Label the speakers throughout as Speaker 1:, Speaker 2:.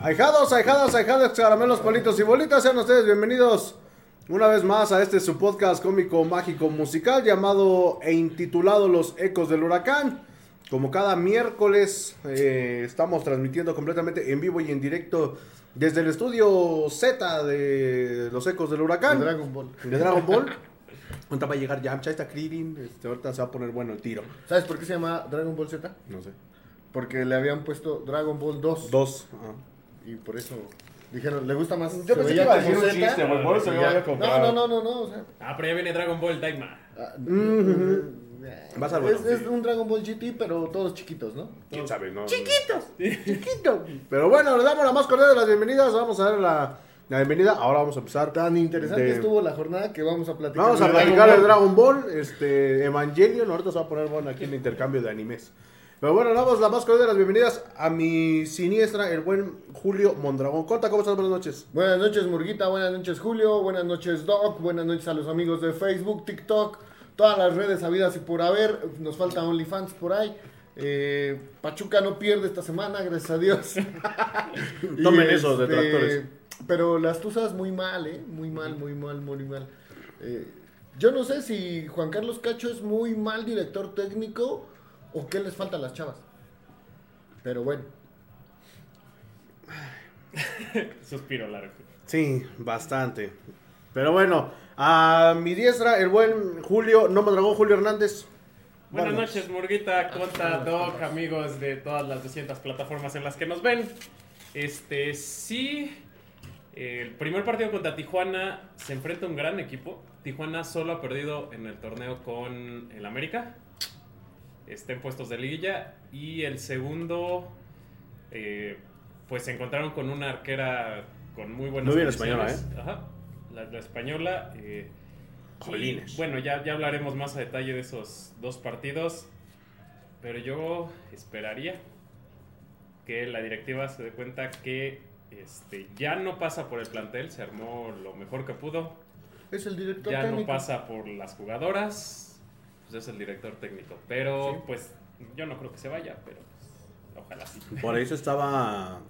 Speaker 1: Ahijados, ahijadas, ahijados, caramelos, palitos y bolitas, sean ustedes bienvenidos una vez más a este su podcast cómico, mágico, musical llamado e intitulado Los Ecos del Huracán. Como cada miércoles eh, estamos transmitiendo completamente en vivo y en directo desde el estudio Z de Los Ecos del Huracán.
Speaker 2: De Dragon Ball.
Speaker 1: De Dragon Ball. Ahorita va a llegar Yamcha, está Krillin, este, ahorita se va a poner bueno el tiro.
Speaker 2: ¿Sabes por qué se llama Dragon Ball Z?
Speaker 1: No sé.
Speaker 2: Porque le habían puesto Dragon Ball 2.
Speaker 1: 2.
Speaker 2: Y por eso dijeron, ¿le gusta más?
Speaker 1: Yo pensé que iba a decir un chiste, güey, por eso yo comprado.
Speaker 2: No, no, no, no, no, o sea.
Speaker 3: Ah, pero ya viene Dragon Ball Daima.
Speaker 2: ah,
Speaker 1: Ujú. Va a ser bueno,
Speaker 2: es, es un Dragon Ball GT, pero todos chiquitos, ¿no?
Speaker 1: ¿Quién sabe? No,
Speaker 2: Chiquitos, chiquitos.
Speaker 1: Pero bueno, le damos la más cordial de las bienvenidas. Vamos a dar la, la bienvenida. Ahora vamos a empezar.
Speaker 2: Tan interesante
Speaker 1: de-
Speaker 2: estuvo la jornada que vamos a platicar.
Speaker 1: Vamos a
Speaker 2: de
Speaker 1: platicar el
Speaker 2: Dragon
Speaker 1: Dragon Ball, este, Evangelion. Ahorita se va a poner bueno aquí en el intercambio de animes. Pero bueno, damos la más cordial de las bienvenidas a mi siniestra, el buen Julio Mondragón. Cota, ¿cómo estás? Buenas noches.
Speaker 2: Buenas noches, Murguita. Buenas noches, Julio. Buenas noches, Doc. Buenas noches a los amigos de Facebook, TikTok, todas las redes habidas y por haber. Nos falta OnlyFans por ahí. Eh, Pachuca no pierde esta semana, gracias a Dios.
Speaker 1: Tomen
Speaker 2: este,
Speaker 1: detractores.
Speaker 2: Pero las tuzas muy mal, ¿eh? Muy mal, muy mal, muy mal. Eh, yo no sé si Juan Carlos Cacho es muy mal director técnico o qué les falta a las chavas. Pero bueno.
Speaker 3: Suspiro largo.
Speaker 1: Sí, bastante. Pero bueno, a mi diestra, el buen Julio, no Mondragón, Julio Hernández.
Speaker 3: Buenas
Speaker 1: Vámonos.
Speaker 3: noches, Murguita, Conta, Doc, amigos de todas las 200 plataformas en las que nos ven. Este, sí, el primer partido contra Tijuana se enfrenta a un gran equipo. Tijuana solo ha perdido en el torneo con el América. Está en puestos de liguilla. Y el segundo, eh, pues se encontraron con una arquera con muy buenas
Speaker 1: Muy bien española,
Speaker 3: Ajá, la, la española. eh, y,
Speaker 1: Jolines.
Speaker 3: bueno, ya, ya hablaremos más a detalle de esos dos partidos. Pero yo esperaría que la directiva se dé cuenta que este, ya no pasa por el plantel, se armó lo mejor que pudo.
Speaker 2: Es el director
Speaker 3: Ya
Speaker 2: técnico.
Speaker 3: no pasa por las jugadoras, pues es el director técnico. Pero
Speaker 2: Sí.
Speaker 3: pues yo no creo que se vaya, pero pues, ojalá sí.
Speaker 1: Por ahí se estaba.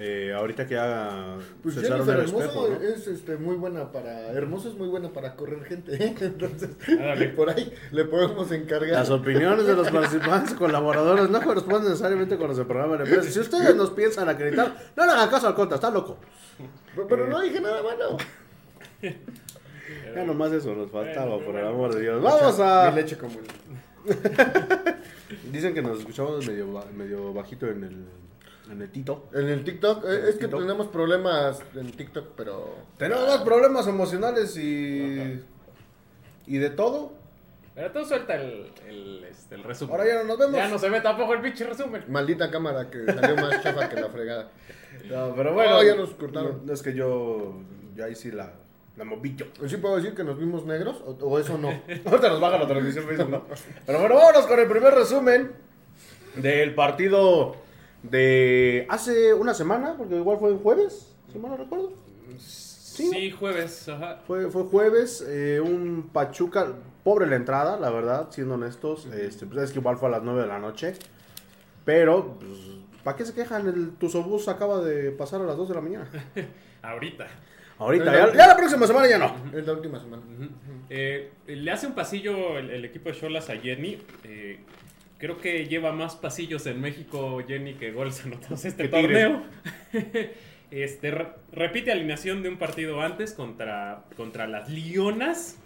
Speaker 1: eh, ahorita que haga.
Speaker 2: Pues
Speaker 1: cesaron el espejo,
Speaker 2: Hermoso
Speaker 1: ¿no?
Speaker 2: es este, muy buena para. Hermoso es muy buena para correr gente. ¿eh? Entonces, por ahí le podemos encargar.
Speaker 1: Las opiniones de los participantes colaboradores no corresponden necesariamente con los del programa de empresa. Si ustedes nos piensan acreditar, no le hagan caso al conta, está loco.
Speaker 2: Pero, pero no dije nada
Speaker 1: Ya nomás eso nos faltaba,
Speaker 3: Bueno,
Speaker 1: por el
Speaker 3: bueno.
Speaker 1: amor de Dios. Vamos a.
Speaker 2: Mi leche común.
Speaker 1: Dicen que nos escuchamos medio, medio bajito en el, en el tito.
Speaker 2: En el TikTok, eh, es que
Speaker 1: TikTok.
Speaker 2: tenemos problemas en TikTok, pero.
Speaker 1: Tenemos problemas emocionales y. y de todo.
Speaker 3: Pero tú suelta el, el, este, el resumen.
Speaker 1: Ahora ya no nos vemos.
Speaker 3: Ya no se ve tampoco el pinche resumen.
Speaker 2: Maldita cámara que salió más chafa que la fregada.
Speaker 1: No, pero bueno.
Speaker 2: Oh, ya nos cortaron.
Speaker 1: No, es que yo. Ya ahí sí la. La movillo.
Speaker 2: ¿Sí puedo decir que nos vimos negros o, o eso no?
Speaker 1: Ahorita nos baja la televisión Facebook, ¿no? Pero bueno, vámonos con el primer resumen del partido de hace una semana, porque igual fue el jueves, si mal no recuerdo.
Speaker 3: Sí, jueves, ajá.
Speaker 1: Fue, fue jueves, eh, un Pachuca, pobre la entrada, la verdad, siendo honestos. Este, pues es que igual fue a las 9 de la noche. Pero, pues, ¿para qué se quejan? El Tusobús acaba de pasar a las 2 de la mañana.
Speaker 3: Ahorita.
Speaker 1: Ahorita, ya, ya la próxima semana ya no.
Speaker 2: Es la última semana.
Speaker 3: Eh, le hace un pasillo el, el equipo de Cholas a Jenny. Eh, creo que lleva más pasillos en México Jenny que goles anotados este torneo. este, re- repite alineación de un partido antes contra, contra las Lionas.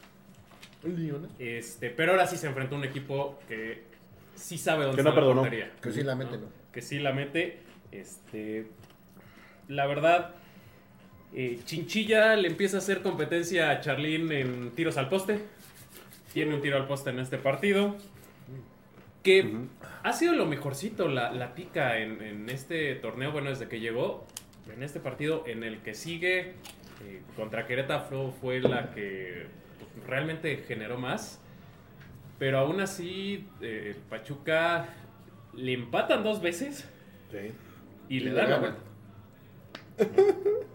Speaker 2: Leones.
Speaker 3: Este, pero ahora sí se enfrentó a un equipo que sí sabe dónde
Speaker 1: Que no
Speaker 3: está la
Speaker 1: perdonó.
Speaker 2: Que sí la mete, ¿no?
Speaker 3: Que sí la mete. Este, la verdad, eh, Chinchilla le empieza a hacer competencia a Charlín en tiros al poste. Tiene un tiro al poste en este partido. Que ha sido lo mejorcito la, la tica en, en este torneo, bueno, desde que llegó. En este partido, en el que sigue eh, contra Querétaro fue la que pues, realmente generó más. Pero aún así, eh, Pachuca le empatan dos veces y le
Speaker 2: Y
Speaker 3: dan
Speaker 2: le
Speaker 3: la vuelta.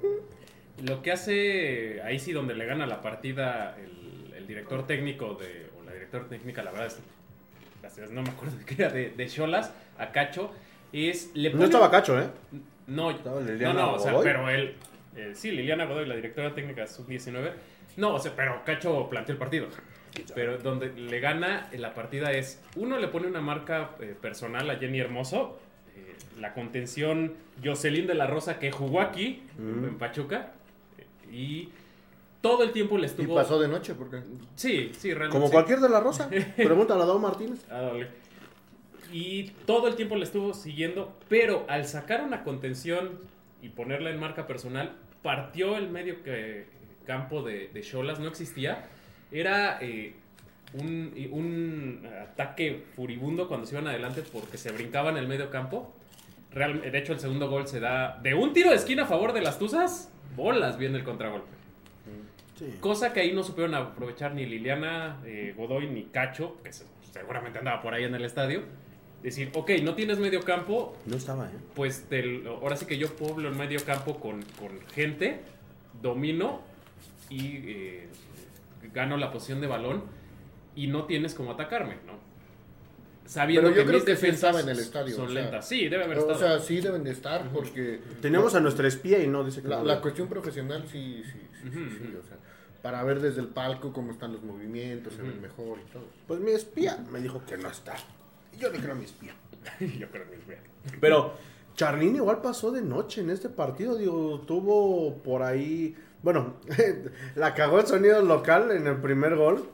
Speaker 3: Lo que hace, ahí sí donde le gana la partida el, el director técnico de, o la directora técnica, la verdad es, gracias, no me acuerdo de qué era, de, de Cholas, a Cacho, es, le
Speaker 1: No
Speaker 3: pone-
Speaker 1: estaba cacho, ¿eh?
Speaker 3: No,
Speaker 1: Estaba
Speaker 3: no,
Speaker 1: Liliana
Speaker 3: no, o sea,
Speaker 1: Godoy.
Speaker 3: pero él, eh, sí, Liliana Godoy, la directora técnica sub-19. No, o sea, pero Cacho planteó el partido. Pero donde le gana la partida es, uno le pone una marca eh, personal a Jenny Hermoso, eh, la contención Jocelyn de la Rosa que jugó aquí,
Speaker 1: Mm.
Speaker 3: en Pachuca, y todo el tiempo le
Speaker 2: Y
Speaker 3: estuvo...
Speaker 2: pasó de noche, porque.
Speaker 3: Sí, sí, realmente.
Speaker 1: Como
Speaker 3: sí.
Speaker 1: cualquier de la Rosa. Pregúntale a Dao Martínez.
Speaker 3: Ah, dale. Y todo el tiempo le estuvo siguiendo, pero al sacar una contención y ponerla en marca personal, partió el medio que, campo de de Cholas, no existía. Era eh, un, un ataque furibundo cuando se iban adelante porque se brincaban el medio campo. Real- de hecho, el segundo gol se da de un tiro de esquina a favor de las Tuzas. Bolas viene el contragolpe.
Speaker 1: Sí.
Speaker 3: Cosa que ahí no supieron aprovechar ni Liliana eh, Godoy ni Cacho, que se- seguramente andaba por ahí en el estadio. Decir, ok, no tienes medio campo,
Speaker 1: No estaba, ¿eh?
Speaker 3: pues te ahora sí que yo pueblo el medio campo con, con gente, domino y eh, gano la posición de balón y no tienes cómo atacarme. Sabiendo
Speaker 2: Pero yo
Speaker 3: que
Speaker 2: creo
Speaker 3: mis
Speaker 2: que
Speaker 3: defensas
Speaker 2: estaba en el estadio,
Speaker 3: son
Speaker 2: o sea,
Speaker 3: lentas. Sí, debe haber
Speaker 2: O sea, sí deben de estar, porque.
Speaker 1: Teníamos a nuestra espía y no dice que
Speaker 2: La,
Speaker 1: no.
Speaker 2: la cuestión profesional sí, sí, sí, sí, o sea, para ver desde el palco cómo están los movimientos, se ven mejor y todo.
Speaker 1: Pues mi espía me dijo que no está. Y yo le creo a mi espía.
Speaker 3: yo creo que es bien.
Speaker 1: Pero Charlín igual pasó de noche en este partido. Digo, tuvo por ahí. Bueno, la cagó el sonido local en el primer gol.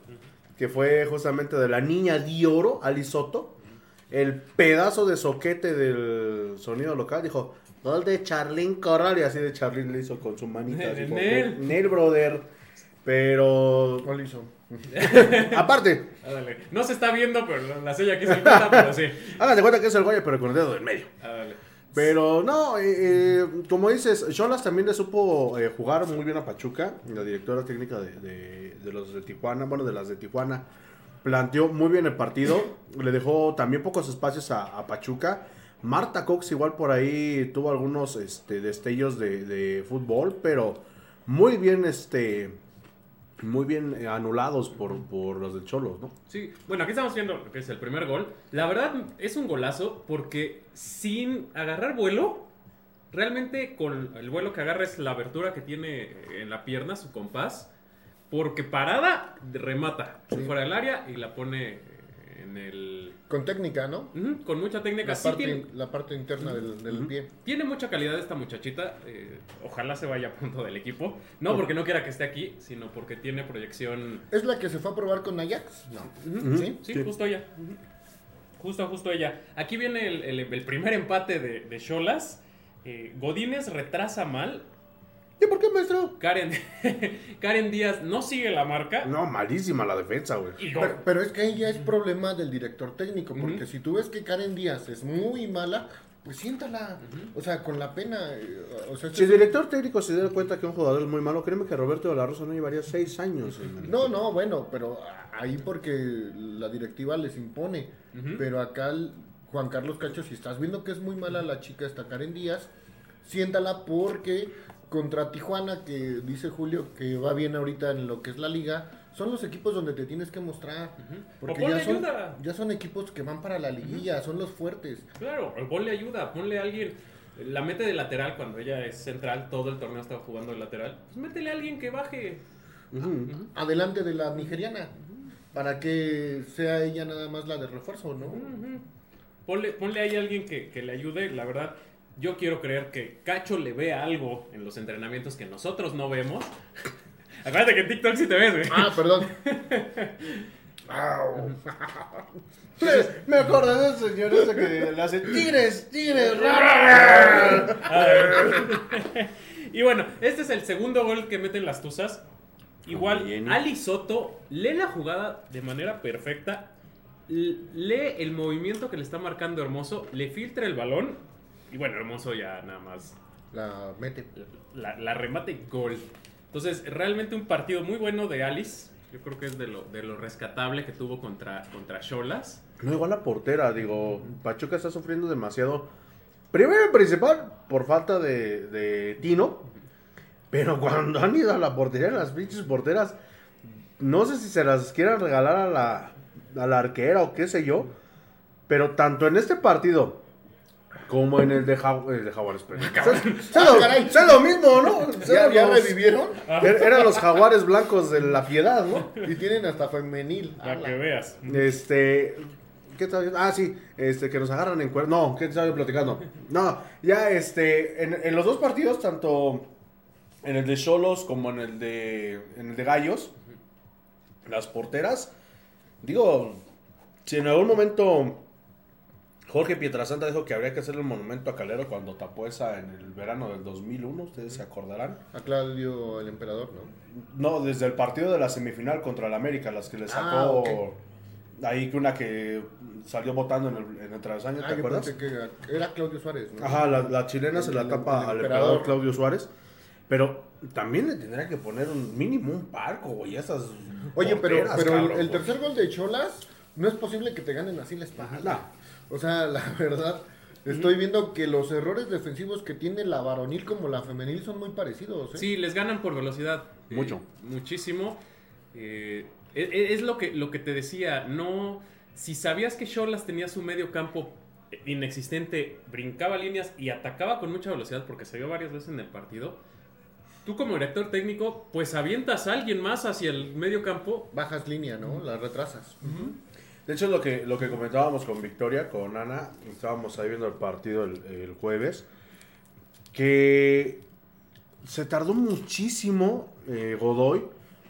Speaker 1: Que fue justamente de la niña de oro, Ali Soto. El pedazo de soquete del sonido local dijo: Gol de Charlín Corral. Y así de Charlín le hizo con su manita. así como que,
Speaker 3: Nel.
Speaker 1: Nel, brother. Pero.
Speaker 2: ¿Cuál hizo?
Speaker 1: Aparte,
Speaker 3: Ándale. No se está viendo, pero la- la sella aquí se encuentra, pero sí.
Speaker 1: háganse cuenta que es el Goya, pero con el dedo del medio.
Speaker 3: Ándale.
Speaker 1: Pero no, eh, eh, como dices, Cholas también le supo eh, jugar muy bien a Pachuca, la directora técnica de, de- los de Tijuana, bueno, de las de Tijuana, planteó muy bien el partido, le dejó también pocos espacios a, a Pachuca. Marta Cox igual por ahí tuvo algunos este, destellos de, de fútbol, pero muy bien, este, muy bien eh, anulados por, por los de Cholos, ¿no?
Speaker 3: Sí, bueno, aquí estamos viendo lo que es el primer gol. La verdad es un golazo porque sin agarrar vuelo, realmente con el vuelo que agarra es la abertura que tiene en la pierna, su compás, porque parada remata
Speaker 2: Sí.
Speaker 3: fuera del área y la pone en el...
Speaker 2: Con técnica, ¿no?
Speaker 3: Con mucha técnica.
Speaker 2: La
Speaker 3: Sí
Speaker 2: parte,
Speaker 3: tiene,
Speaker 2: la parte interna del, pie.
Speaker 3: tiene mucha calidad esta muchachita. eh, ojalá se vaya pronto del equipo. No porque no quiera que esté aquí, sino porque tiene proyección
Speaker 2: ¿Es la que se fue a probar con Ajax? No. ¿Sí?
Speaker 3: Sí,
Speaker 1: Sí.
Speaker 3: justo ella. Justo, justo ella. Aquí viene el, el- el primer empate de, de Cholas. Eh, Godínez retrasa mal.
Speaker 1: ¿Y por qué, maestro?
Speaker 3: Karen, Karen Díaz no sigue la marca.
Speaker 1: No, malísima la defensa, güey.
Speaker 2: Pero, pero es que ahí ya es problema del director técnico, porque si tú ves que Karen Díaz es muy mala, pues siéntala. O sea, con la pena. eh, O sea,
Speaker 1: Si el director técnico se diera cuenta que un jugador es muy malo, créeme que Roberto de la Rosa no llevaría seis años. en el-
Speaker 2: No, no, bueno, pero ahí porque la directiva les impone. Pero acá el- Juan Carlos Cacho, si estás viendo que es muy mala la chica esta Karen Díaz, siéntala porque contra Tijuana, que dice Julio que va bien ahorita en lo que es la liga, son los equipos donde te tienes que mostrar. Porque
Speaker 3: O ponle
Speaker 2: ya son,
Speaker 3: ayuda.
Speaker 2: ya son equipos que van para la liguilla, son los fuertes.
Speaker 3: Claro, ponle ayuda, ponle a alguien. La mete de lateral cuando ella es central, todo el torneo estaba jugando de lateral. Pues métele a alguien que baje.
Speaker 1: Ujú.
Speaker 2: Adelante de la nigeriana, para que sea ella nada más la de refuerzo, ¿no?
Speaker 3: Ponle, ponle ahí a alguien que, que le ayude. La verdad, yo quiero creer que Cacho le ve algo en los entrenamientos que nosotros no vemos. Acuérdate que en TikTok sí te ves, güey.
Speaker 2: Ah, perdón.
Speaker 1: Me acordé del señor ese que le hace tigres, tigres,
Speaker 3: Y bueno, este es el segundo gol que meten las Tuzas. Igual,
Speaker 1: Bien.
Speaker 3: Ali Soto lee la jugada de manera perfecta. Lee el movimiento que le está marcando Hermoso. Le filtra el balón. Y bueno, Hermoso ya nada más
Speaker 2: La mete.
Speaker 3: la, la remate gol. Entonces, realmente un partido muy bueno de Alice. Yo creo que es de lo, de lo rescatable que tuvo contra, contra Cholas.
Speaker 1: No, igual la portera, digo, Pachuca está sufriendo demasiado. Primero y principal, por falta de, de Tino. Pero cuando han ido a la portería, las pinches porteras, no sé si se las quieran regalar a la, a la arquera o qué sé yo. Pero tanto en este partido, Como en el de, Jagu- el de Jaguares. pero- Sé
Speaker 2: Ah,
Speaker 1: lo- sé lo mismo, ¿no?
Speaker 2: ¿Ya, ya
Speaker 1: los-
Speaker 2: revivieron?
Speaker 1: er- Eran los jaguares blancos de la piedad, ¿no?
Speaker 2: Y tienen hasta femenil.
Speaker 3: Para que veas.
Speaker 1: Este. ¿Qué? Ah, sí, este, que nos agarran en cuerno. No, ¿qué te estaba yo platicando? No, ya, este, en, en los dos partidos, tanto en el de Cholos como en el de, en el de Gallos, las porteras, digo, si en algún momento Jorge Pietrasanta dijo que habría que hacerle un monumento a Calero cuando tapó esa en el verano del 2001, ustedes se acordarán.
Speaker 2: A Claudio el emperador, ¿no?
Speaker 1: No, desde el partido de la semifinal contra el América, las que le sacó
Speaker 2: Ah, ok.
Speaker 1: ahí que una que salió votando en el, en el travesaño, ¿te
Speaker 2: Ah,
Speaker 1: acuerdas?
Speaker 2: que era Claudio Suárez, ¿no?
Speaker 1: Ajá, la, la chilena se la tapa
Speaker 2: el
Speaker 1: al
Speaker 2: emperador.
Speaker 1: Claudio Suárez. Pero también le tendría que poner un mínimo un parco, güey, esas
Speaker 2: Oye, pero,
Speaker 1: porteras,
Speaker 2: pero el-
Speaker 1: cabrón,
Speaker 2: el,
Speaker 1: güey.
Speaker 2: tercer gol de Cholas, no es posible que te ganen así la espalda.
Speaker 1: No.
Speaker 2: O sea, la verdad, estoy viendo que los errores defensivos que tiene la varonil como la femenil son muy parecidos. ¿eh?
Speaker 3: Sí, les ganan por velocidad. eh,
Speaker 1: Mucho.
Speaker 3: muchísimo. Eh, e- e- es, lo que, lo que te decía. No. Si sabías que Cholas tenía su medio campo inexistente, brincaba líneas y atacaba con mucha velocidad, porque se vio varias veces en el partido. Tú como director técnico, pues avientas a alguien más hacia el medio campo.
Speaker 2: Bajas línea, ¿no?
Speaker 1: Mm.
Speaker 2: La retrasas.
Speaker 1: De hecho, lo que, lo que comentábamos con Victoria, con Ana, estábamos ahí viendo el partido el, el jueves, que se tardó muchísimo eh, Godoy,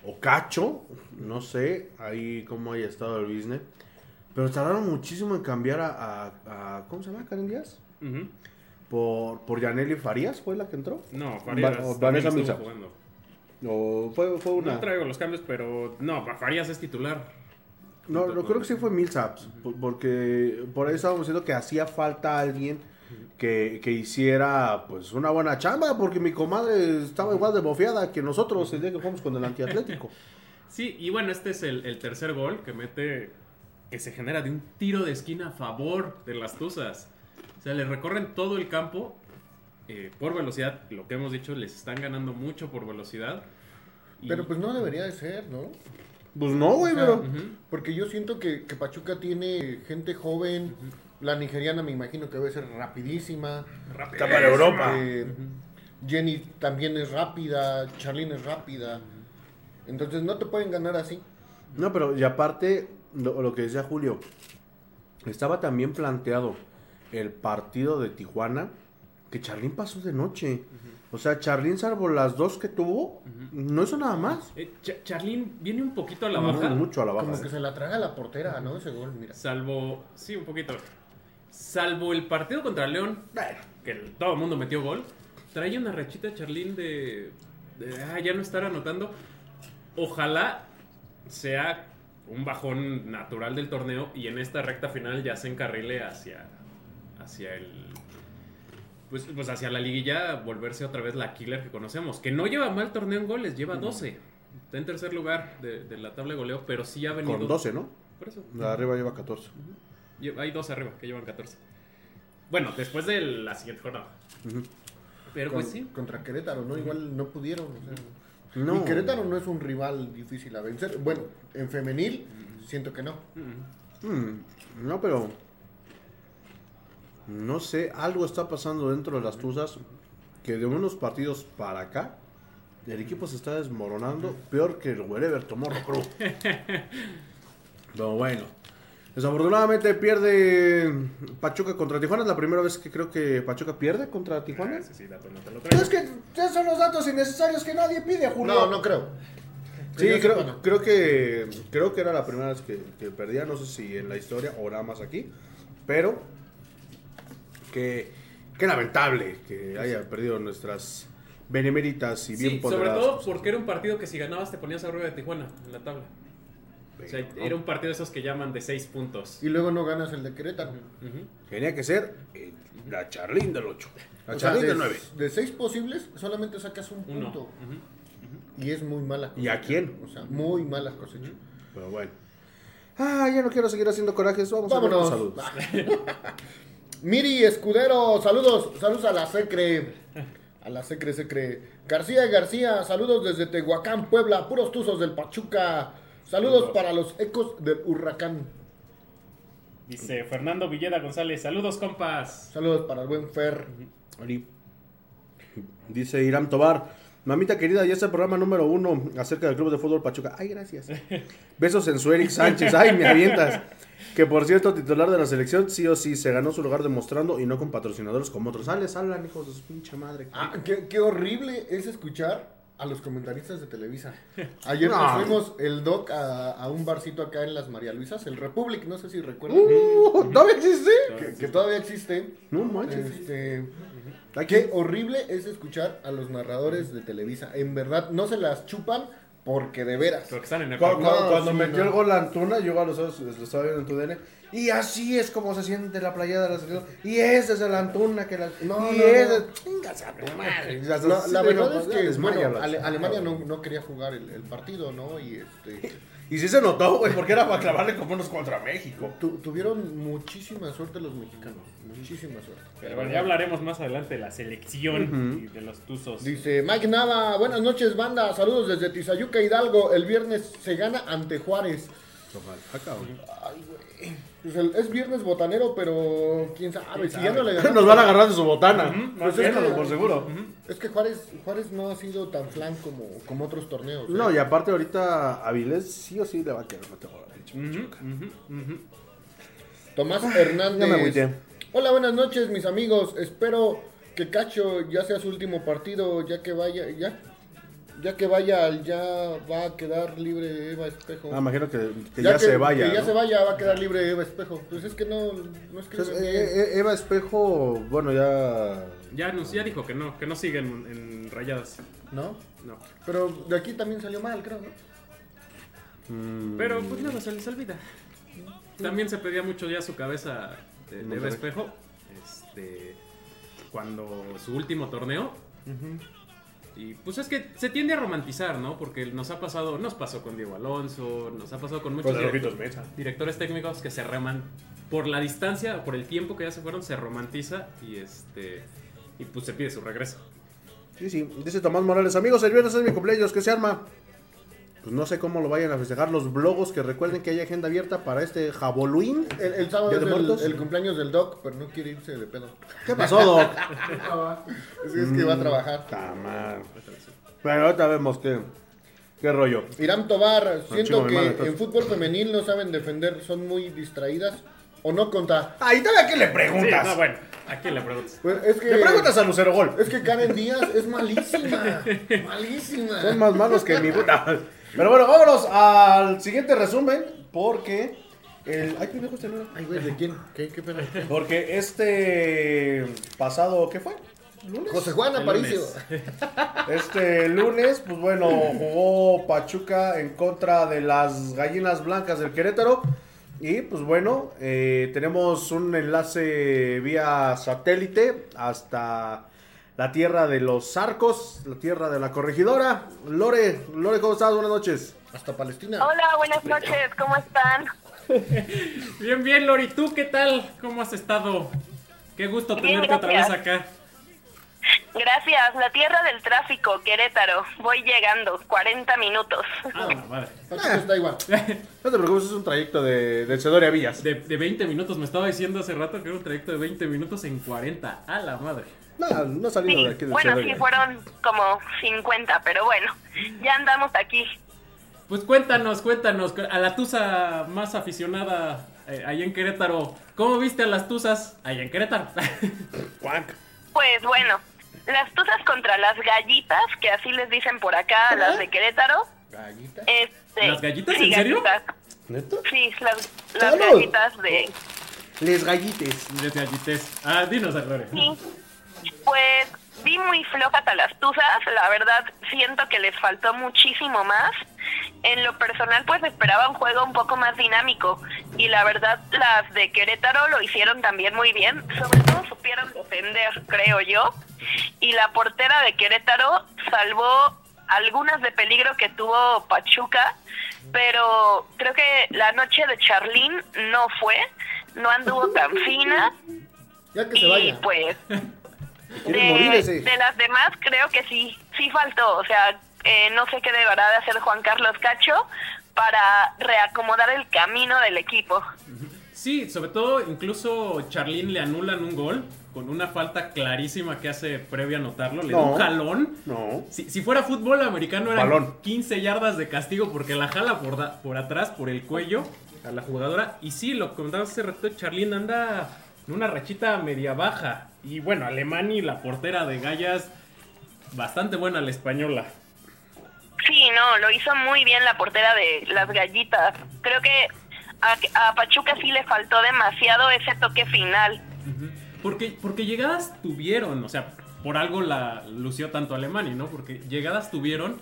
Speaker 1: o Cacho, no sé, ahí cómo haya estado el business, pero tardaron muchísimo en cambiar a, a- a- ¿cómo se llama, Karen Díaz? Por, por Yaneli Farías, ¿fue la que entró?
Speaker 3: No, Farías.
Speaker 1: Va- o Vanessa
Speaker 3: estuvo
Speaker 1: Milza.
Speaker 3: jugando.
Speaker 1: ¿O fue, fue una...?
Speaker 3: No traigo los cambios, pero no, Farías es titular.
Speaker 1: No, lo creo que sí fue Millsaps, por- porque por ahí estábamos diciendo que hacía falta alguien que, que hiciera pues una buena chamba, porque mi comadre estaba igual de bofeada que nosotros el día que jugamos con el antiatlético.
Speaker 3: Sí, y bueno, este es el, el tercer gol que mete, que se genera de un tiro de esquina a favor de las Tuzas. O sea, le recorren todo el campo eh, por velocidad. Lo que hemos dicho, les están ganando mucho por velocidad. Y-
Speaker 2: Pero pues no debería de ser, ¿no?
Speaker 1: Pues no, güey, pero...
Speaker 2: Porque yo siento que, que Pachuca tiene gente joven. La nigeriana me imagino que debe ser rapidísima.
Speaker 1: Está para Europa.
Speaker 2: Eh, Jenny también es rápida. Charlene es rápida. Entonces no te pueden ganar así.
Speaker 1: No, pero y aparte, lo, lo que decía Julio, estaba también planteado el partido de Tijuana, que Charlín pasó de noche. O sea, Charlín, salvo las dos que tuvo, no hizo nada más.
Speaker 3: Eh, Charlín viene un poquito a la
Speaker 1: No,
Speaker 3: baja.
Speaker 1: mucho a la baja.
Speaker 2: Como que se la traga la portera, ¿no? Ese gol, mira.
Speaker 3: Salvo, sí, un poquito. Salvo el partido contra León, que el- todo el mundo metió gol, trae una rachita Charlín de, de, ah, ya no estar anotando. Ojalá sea un bajón natural del torneo y en esta recta final ya se encarrile hacia, hacia el... Pues, pues hacia la liguilla volverse otra vez la killer que conocemos. Que no lleva mal torneo en goles, lleva 12. Está en tercer lugar de, de la tabla de goleo, pero sí ha venido...
Speaker 1: Con 12, ¿no?
Speaker 3: Por eso.
Speaker 1: De arriba lleva 14.
Speaker 3: Lle- Hay dos arriba que llevan 14. Bueno, después de la siguiente jornada. Pero
Speaker 2: Con-
Speaker 3: pues sí.
Speaker 2: Contra Querétaro, ¿no? Igual no pudieron. o sea.
Speaker 1: No.
Speaker 2: Y Querétaro no es un rival difícil a vencer. Bueno, en femenil, siento que no.
Speaker 1: Mm, no, pero. No sé, algo está pasando dentro de las Tuzas que de unos partidos para acá el equipo se está desmoronando peor que el Wherever Tomorrow Crew. Pero bueno. Desafortunadamente pierde Pachuca contra Tijuana. Es la primera vez que creo que Pachuca pierde contra Tijuana.
Speaker 3: Ah, sí, sí, dato, no te lo
Speaker 1: es que esos son los datos innecesarios que nadie pide, Julio.
Speaker 2: No, no creo.
Speaker 1: Sí, creo,
Speaker 2: no.
Speaker 1: creo que creo que era la primera vez que, que perdía, no sé si en la historia o nada más aquí, pero que, que lamentable que haya perdido nuestras beneméritas y bien
Speaker 3: Sí, sobre todo porque era un partido que si ganabas te ponías arriba de Tijuana en la tabla. O sea,
Speaker 1: ¿no?
Speaker 3: era un partido de esos que llaman de 6 puntos.
Speaker 2: Y luego no ganas el de Querétaro.
Speaker 1: Tenía que ser eh, la Charlín del 8, la
Speaker 2: O
Speaker 1: Charlín
Speaker 2: de,
Speaker 1: del 9.
Speaker 2: de seis posibles, solamente sacas un
Speaker 3: Uno.
Speaker 2: punto. Y es muy mala
Speaker 1: ¿Y a quién?
Speaker 2: O sea, muy mala cosecha.
Speaker 1: Pero bueno. Ah, ya no quiero seguir haciendo corajes, vamos a ver
Speaker 2: Vámonos.
Speaker 1: saludos.
Speaker 2: Miri Escudero, saludos, saludos a la Secre. A la Secre, Secre. García García, saludos desde Tehuacán, Puebla, puros tuzos del Pachuca. Saludos
Speaker 3: Saludos.
Speaker 2: para los ecos del huracán.
Speaker 3: Dice Fernando Villeda González, saludos compas.
Speaker 2: Saludos para el buen Fer.
Speaker 1: Dice Irán Tobar. Mamita querida, ya es el programa número uno acerca del Club de Fútbol Pachuca. Ay, gracias. Besos en su Eric Sánchez. Ay, me avientas. Que por cierto, titular de la selección, sí o sí, se ganó su lugar demostrando y no con patrocinadores como otros. Sales, hablan, hijos de su pinche madre.
Speaker 2: Ah, qué, qué horrible es escuchar a los comentaristas de Televisa. Ayer
Speaker 1: No.
Speaker 2: nos fuimos el doc a, a un barcito acá en las María Luisas, el Republic, no sé si recuerdan.
Speaker 1: Uh, ¿Todavía existe?
Speaker 2: que, que todavía existe.
Speaker 1: No manches.
Speaker 2: Este, qué horrible es escuchar a los narradores de Televisa. En verdad, no se las chupan porque de veras.
Speaker 3: Porque están en el
Speaker 1: Cu- cu-
Speaker 3: partido.
Speaker 1: Cuando,
Speaker 2: sí,
Speaker 1: metió
Speaker 2: no.
Speaker 1: el gol la Antuna, yo a los ojos lo estaba viendo en tu DN. Y así es como se siente la playa de la selección. Y esa es la Antuna que la.
Speaker 2: No,
Speaker 1: y
Speaker 2: no,
Speaker 1: esa.
Speaker 2: no.
Speaker 1: Chingas a tu madre. Se-
Speaker 2: la
Speaker 1: sí,
Speaker 2: verdad
Speaker 1: no,
Speaker 2: es que, bueno,
Speaker 1: la
Speaker 2: Ale-. Alemania no, no quería jugar el, el partido, ¿no? Y este.
Speaker 1: Y sí se notó, güey, porque era para clavarle como unos contra México.
Speaker 2: tu- tuvieron muchísima suerte los mexicanos. Muchísima suerte.
Speaker 3: Pero bueno, ya hablaremos más adelante de la selección y de los tuzos.
Speaker 2: Dice Mike Nava, buenas noches banda, saludos desde Tizayuca Hidalgo, el viernes se gana ante Juárez. Ay, güey. Pues el- es viernes botanero, pero quién sabe, si ya no le ganamos-
Speaker 1: Nos van a agarrar de su botana.
Speaker 2: Pues
Speaker 1: Pues
Speaker 2: es que-
Speaker 1: por seguro.
Speaker 2: Es que Juárez, Juárez no ha sido tan flan como, como otros torneos. ¿eh?
Speaker 1: No, y aparte ahorita Avilés sí o sí le va a quedar.
Speaker 3: Ujú, ujú, ujú.
Speaker 2: Tomás
Speaker 1: Ya me
Speaker 2: Hernández.
Speaker 1: agüité.
Speaker 2: Hola, buenas noches, mis amigos. Espero que Cacho ya sea su último partido, ya que vaya, ya, ya que vaya, al- ya va a quedar libre Eva Espejo.
Speaker 1: Ah, imagino que, que ya, se vaya.
Speaker 2: Que ya
Speaker 1: ¿no?
Speaker 2: se vaya, va a quedar libre Eva Espejo. Pues es que no, no es que
Speaker 1: Entonces, eh, eh, Eva Espejo, bueno, ya.
Speaker 3: Ya, nos, ya dijo que no, que no siguen en rayadas.
Speaker 2: ¿no?
Speaker 3: No.
Speaker 2: Pero de aquí también salió mal, creo, ¿no?
Speaker 1: mm,
Speaker 3: Pero pues nada, se les olvida. También se pedía mucho ya su cabeza de, de Eva. Espejo. Este, cuando su último torneo. Y pues es que se tiende a romantizar, ¿no? Porque nos ha pasado, nos pasó con Diego Alonso, nos ha pasado con muchos directores,
Speaker 1: Mesa.
Speaker 3: directores técnicos que se reman por la distancia, por el tiempo que ya se fueron, se romantiza y este y pues se pide su regreso.
Speaker 1: Sí, sí. Dice Tomás Morales, amigos, el viernes es mi cumpleaños, ¿qué se arma? Pues no sé cómo lo vayan a festejar los blogos, que recuerden que hay agenda abierta para este Javoluín.
Speaker 2: El, el sábado
Speaker 1: ¿Día
Speaker 2: es
Speaker 1: de
Speaker 2: el,
Speaker 1: muertos?
Speaker 2: el cumpleaños del Doc, pero no quiere irse de pedo.
Speaker 1: ¿Qué pasó, Doc?
Speaker 2: Es, es que va a trabajar.
Speaker 1: Ta madre. Bueno, ahorita vemos qué, qué rollo.
Speaker 2: Irán Tobar, siento que
Speaker 1: madre,
Speaker 2: en fútbol femenil no saben defender, son muy distraídas. ¿O no conta?
Speaker 1: Ahí todavía que le
Speaker 3: Sí,
Speaker 1: preguntas.
Speaker 3: no, bueno, ¿a quién le preguntas?
Speaker 2: Pues es que,
Speaker 1: Le preguntas a Lucero Gol.
Speaker 2: es que Karen Díaz es malísima. malísima.
Speaker 1: Son más malos que mi puta. Pero bueno, vámonos al siguiente resumen. Porque. El... Ay, pendejo, este no era.
Speaker 2: Ay, güey, ¿de quién? ¿Qué, qué pena?
Speaker 1: Porque este pasado, ¿qué fue? ¿Lunes?
Speaker 2: José Juan Aparicio.
Speaker 3: lunes.
Speaker 1: Este lunes, pues bueno, jugó Pachuca en contra de las gallinas blancas del Querétaro. Y pues bueno, eh, tenemos un enlace vía satélite hasta la tierra de los arcos, la tierra de la corregidora. Lore, Lore, ¿cómo estás? Buenas noches.
Speaker 2: Hasta Palestina.
Speaker 4: Hola, buenas noches, ¿cómo están?
Speaker 3: Bien, bien, Lori, ¿tú qué tal? ¿Cómo has estado? Qué gusto
Speaker 4: Bien,
Speaker 3: tenerte otra vez acá.
Speaker 4: Gracias, la tierra del tráfico, Querétaro. Voy llegando, 40 minutos.
Speaker 3: Ah, la madre.
Speaker 2: Pachuca está igual.
Speaker 1: No te preocupes, es un trayecto de, de Cedoria Villas.
Speaker 3: De, de 20 minutos, me estaba diciendo hace rato que era un trayecto de 20 minutos en 40. A la madre.
Speaker 1: No, no
Speaker 4: Sí,
Speaker 1: de aquí de
Speaker 4: bueno,
Speaker 1: Cedoria.
Speaker 4: sí, fueron como 50, pero bueno, ya andamos aquí.
Speaker 3: Pues cuéntanos, cuéntanos, a la tusa más aficionada eh, ahí en Querétaro. ¿Cómo viste a las tuzas ahí en Querétaro?
Speaker 4: Pues bueno, las tuzas contra las gallitas, que así les dicen por acá, las de Querétaro.
Speaker 2: Gallita.
Speaker 4: Este,
Speaker 3: ¿Las gallitas?
Speaker 4: sí,
Speaker 3: ¿En serio?
Speaker 4: gallitas.
Speaker 1: ¿Neta?
Speaker 4: Sí, las, gallitas de...
Speaker 1: Les gallites.
Speaker 3: Desde Gallites. Ah, dinos.
Speaker 4: Sí. Pues vi muy flojas a las tuzas, la verdad siento que les faltó muchísimo más. En lo personal pues esperaba un juego un poco más dinámico y la verdad las de Querétaro lo hicieron también muy bien, sobre todo supieron defender, creo yo. Y la portera de Querétaro salvó algunas de peligro que tuvo Pachuca, pero creo que la noche de Charlín no fue, no anduvo tan fina
Speaker 2: Ya que se
Speaker 4: y
Speaker 2: vaya.
Speaker 4: pues de, las demás creo que sí, sí faltó. O sea, eh, no sé qué deberá de hacer Juan Carlos Cacho para reacomodar el camino del equipo.
Speaker 3: Sí, sobre todo incluso Charlín le anulan un gol con una falta clarísima que hace previo a anotarlo. Le da
Speaker 1: No.
Speaker 3: un jalón.
Speaker 1: No.
Speaker 3: Si, si fuera fútbol americano eran
Speaker 1: Balón.
Speaker 3: 15 yardas de castigo porque la jala por, da- por atrás, por el cuello a la jugadora. Y sí, lo comentaba hace rato, Charlín anda en una rachita media baja. Y bueno, Alemani, la portera de Gallas, bastante buena la española.
Speaker 4: Sí, no, lo hizo muy bien la portera de las gallitas. Creo que a, a Pachuca sí le faltó demasiado ese toque final.
Speaker 3: Porque, porque llegadas tuvieron, o sea, por algo la lució tanto Alemania, ¿no? Porque llegadas tuvieron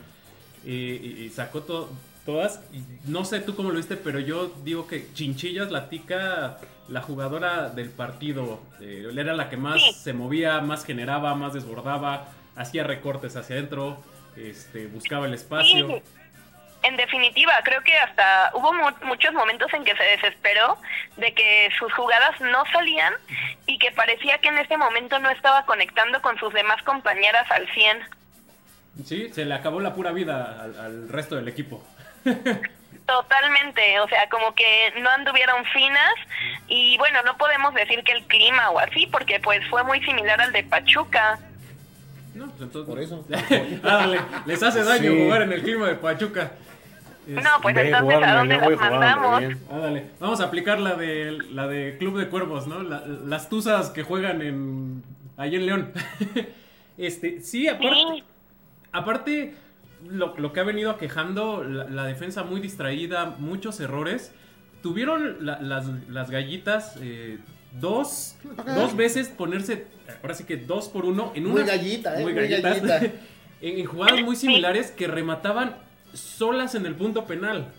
Speaker 3: eh, y, y sacó to- todas. Y no sé tú cómo lo viste, pero yo digo que Chinchillas, la tica, la jugadora del partido, eh, era la que más
Speaker 4: Sí.
Speaker 3: se movía, más generaba, más desbordaba, hacía recortes hacia adentro, este, buscaba el espacio.
Speaker 4: Sí, en definitiva, creo que hasta hubo mu- muchos momentos en que se desesperó de que sus jugadas no salían y que parecía que en ese momento no estaba conectando con sus demás compañeras al 100.
Speaker 3: Sí, se le acabó la pura vida al, al resto del equipo.
Speaker 4: Totalmente, o sea, como que no anduvieron finas y bueno, no podemos decir que el clima o así, porque pues fue muy similar al de Pachuca.
Speaker 3: No, pues entonces,
Speaker 2: Por eso.
Speaker 3: Les hace daño
Speaker 1: Sí.
Speaker 3: jugar en el clima de Pachuca. Es-
Speaker 4: No, pues
Speaker 1: Ve,
Speaker 4: entonces, ¿a dónde las mandamos?
Speaker 3: vamos a aplicar la de la de Club de Cuervos, ¿no? La- las tuzas que juegan en ahí en León. este, sí, aparte,
Speaker 4: Sí,
Speaker 3: aparte lo, lo que ha venido aquejando la, la defensa muy distraída, muchos errores. Tuvieron la- las, las gallitas eh, dos, dos veces ponerse, ahora sí que dos por uno en una
Speaker 2: Muy gallita, ¿eh? Muy gallita.
Speaker 3: en, en jugadas muy similares que remataban solas en el punto penal.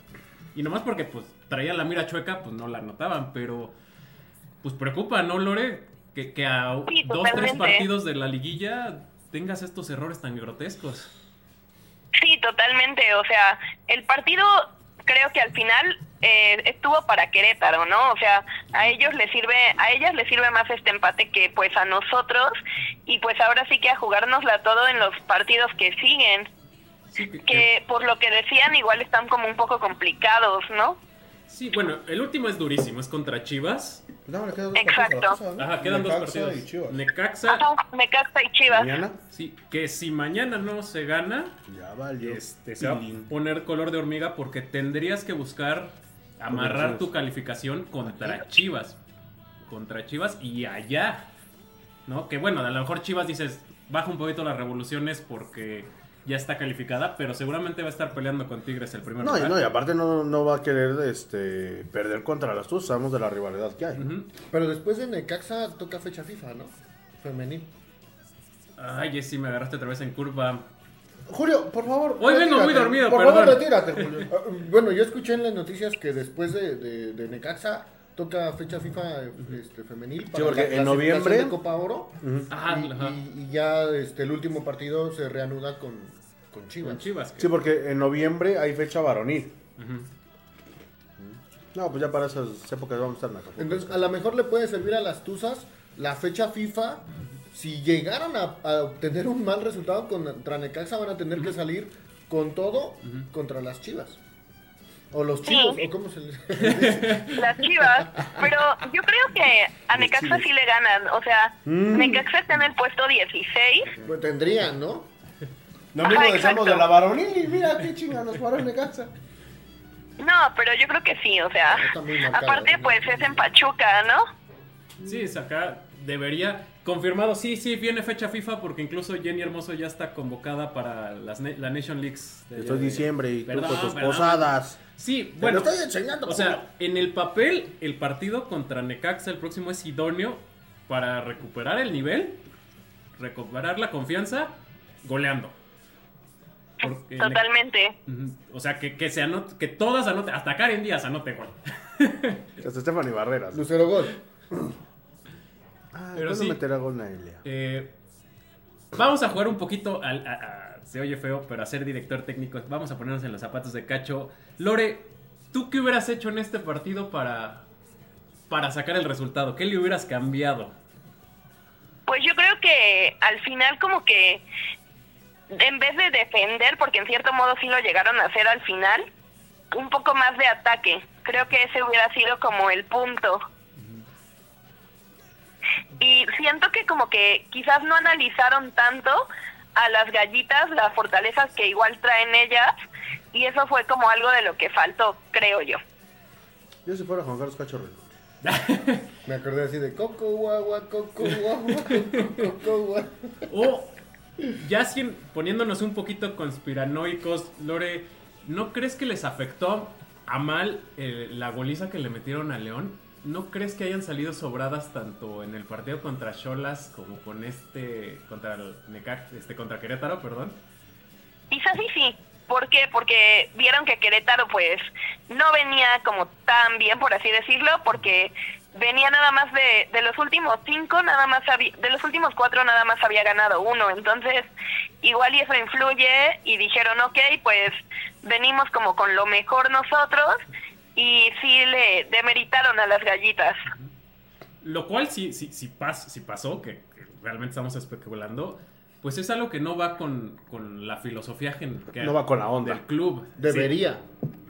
Speaker 3: Y nomás porque pues traían la mira chueca, pues no la anotaban, pero pues preocupa, ¿no, Lore? Que, que a
Speaker 4: Sí,
Speaker 3: dos, tres partidos de la liguilla tengas estos errores tan grotescos.
Speaker 4: Sí, totalmente. O sea, el partido creo que al final eh, estuvo para Querétaro, ¿no? O sea, a ellos les sirve, a ellas les sirve más este empate que pues a nosotros y pues ahora sí que a jugárnosla todo en los partidos que siguen,
Speaker 3: Sí, que- que-
Speaker 4: por lo que decían igual están como un poco complicados, ¿no?
Speaker 3: sí, bueno, el último es durísimo, es contra Chivas.
Speaker 2: No, le quedan dos
Speaker 4: Exacto.
Speaker 2: partidos.
Speaker 3: Ajá, quedan dos partidos.
Speaker 2: y Chivas.
Speaker 3: Necaxa,
Speaker 4: Ajá, Necaxa y Chivas.
Speaker 1: Mañana
Speaker 3: sí, que si mañana no se gana,
Speaker 1: ya valió.
Speaker 3: este, se va a poner color de hormiga porque tendrías que buscar amarrar tu calificación contra Chivas. Contra Chivas y allá. ¿No? Que bueno, a lo mejor Chivas dices, baja un poquito las revoluciones porque ya está calificada, pero seguramente va a estar peleando con Tigres el primer
Speaker 1: No, y,
Speaker 3: lugar.
Speaker 1: no, y aparte no, no va a querer este, perder contra las Tuzas. Sabemos de la rivalidad que hay.
Speaker 2: Pero después de Necaxa toca fecha FIFA, ¿no? Femenil.
Speaker 3: Ay, Jessy, me agarraste otra vez en curva.
Speaker 2: Julio, por favor.
Speaker 3: Hoy vengo muy dormido,
Speaker 2: Por
Speaker 3: perdón.
Speaker 2: favor, retírate, Julio. Ah, Bueno, yo escuché en las noticias que después de, de, de Necaxa toca fecha FIFA este, femenil para
Speaker 1: porque
Speaker 2: la
Speaker 1: en noviembre-
Speaker 2: de Copa Oro.
Speaker 3: Ajá,
Speaker 2: y,
Speaker 3: ajá.
Speaker 2: y- y ya este, el último partido se reanuda con, con Chivas.
Speaker 3: Con Chivas.
Speaker 1: Sí, porque en noviembre hay fecha varonil. No, pues ya para esas épocas vamos a estar en Acapulco.
Speaker 2: Entonces, a lo mejor le puede servir a las Tuzas la fecha FIFA. Si llegaron a, a obtener un mal resultado contra Necaxa, van a tener que salir con todo contra las Chivas. O los chivos, o cómo se les dice.
Speaker 4: Las Chivas, pero yo creo que a Necaxa sí le ganan, o sea,
Speaker 1: Mm.
Speaker 4: Necaxa está en el puesto 16
Speaker 2: Pues tendrían, ¿no?
Speaker 1: Lo mismo
Speaker 4: Ajá,
Speaker 1: decíamos de la varonil y mira qué chinga nos paró Necaxa.
Speaker 4: No, pero yo creo que sí, o sea,
Speaker 2: marcado,
Speaker 4: aparte
Speaker 2: ¿no?
Speaker 4: pues es en Pachuca, ¿no?
Speaker 3: Sí, es acá debería. Confirmado, sí, sí, viene fecha FIFA porque incluso Jenny Hermoso ya está convocada para las ne- la Nation Leagues. de
Speaker 1: Esto es
Speaker 3: de-
Speaker 1: diciembre y tú con tus posadas.
Speaker 3: Sí,
Speaker 2: Te
Speaker 3: bueno.
Speaker 2: lo estoy enseñando.
Speaker 3: O sea, en el papel, el partido contra Necaxa el próximo es idóneo para recuperar el nivel, recuperar la confianza, goleando. Porque
Speaker 4: Totalmente.
Speaker 3: O sea, que, que, se anote, que todas anoten, hasta Karen Díaz anote gol.
Speaker 1: Hasta Stephanie Barreras.
Speaker 2: Lucero Gol.
Speaker 1: Ah,
Speaker 3: Pero
Speaker 1: ¿cuándo
Speaker 3: sí.
Speaker 1: meterá gol Naelia?
Speaker 3: Eh, vamos a jugar un poquito al, a- a- se oye feo, pero a ser director técnico, vamos a ponernos en los zapatos de Cacho. Lore, ¿tú qué hubieras hecho en este partido para, para sacar el resultado? ¿Qué le hubieras cambiado?
Speaker 4: Pues yo creo que al final como que en vez de defender, porque en cierto modo sí lo llegaron a hacer al final, un poco más de ataque. Creo que ese hubiera sido como el punto. Y siento que como que quizás no analizaron tanto a las gallitas las fortalezas que igual traen ellas y eso fue como algo de lo que faltó, creo yo.
Speaker 1: Yo si fuera Juan Carlos Cachorro.
Speaker 2: Me acordé así de coco guagua, coco guagua, coco, coco guagua.
Speaker 3: O ya sin, poniéndonos un poquito conspiranoicos, Lore, ¿no crees que les afectó a mal eh, la goliza que le metieron a León? ¿No crees que hayan salido sobradas tanto en el partido contra Cholas como con este contra Necax- este contra Querétaro, perdón?
Speaker 4: Quizás sí, sí. ¿Por qué? Porque vieron que Querétaro pues no venía como tan bien, por así decirlo, porque venía nada más de, de los últimos cinco, nada más había, de los últimos cuatro nada más había ganado uno. Entonces, igual y eso influye y dijeron, ok, pues venimos como con lo mejor nosotros y sí le demeritaron a las gallitas.
Speaker 3: Lo cual sí, sí, sí, pas- sí pasó, que, que realmente estamos especulando, pues es algo que no va con, con la filosofía que-
Speaker 1: No va con la onda.
Speaker 3: del club.
Speaker 2: Debería.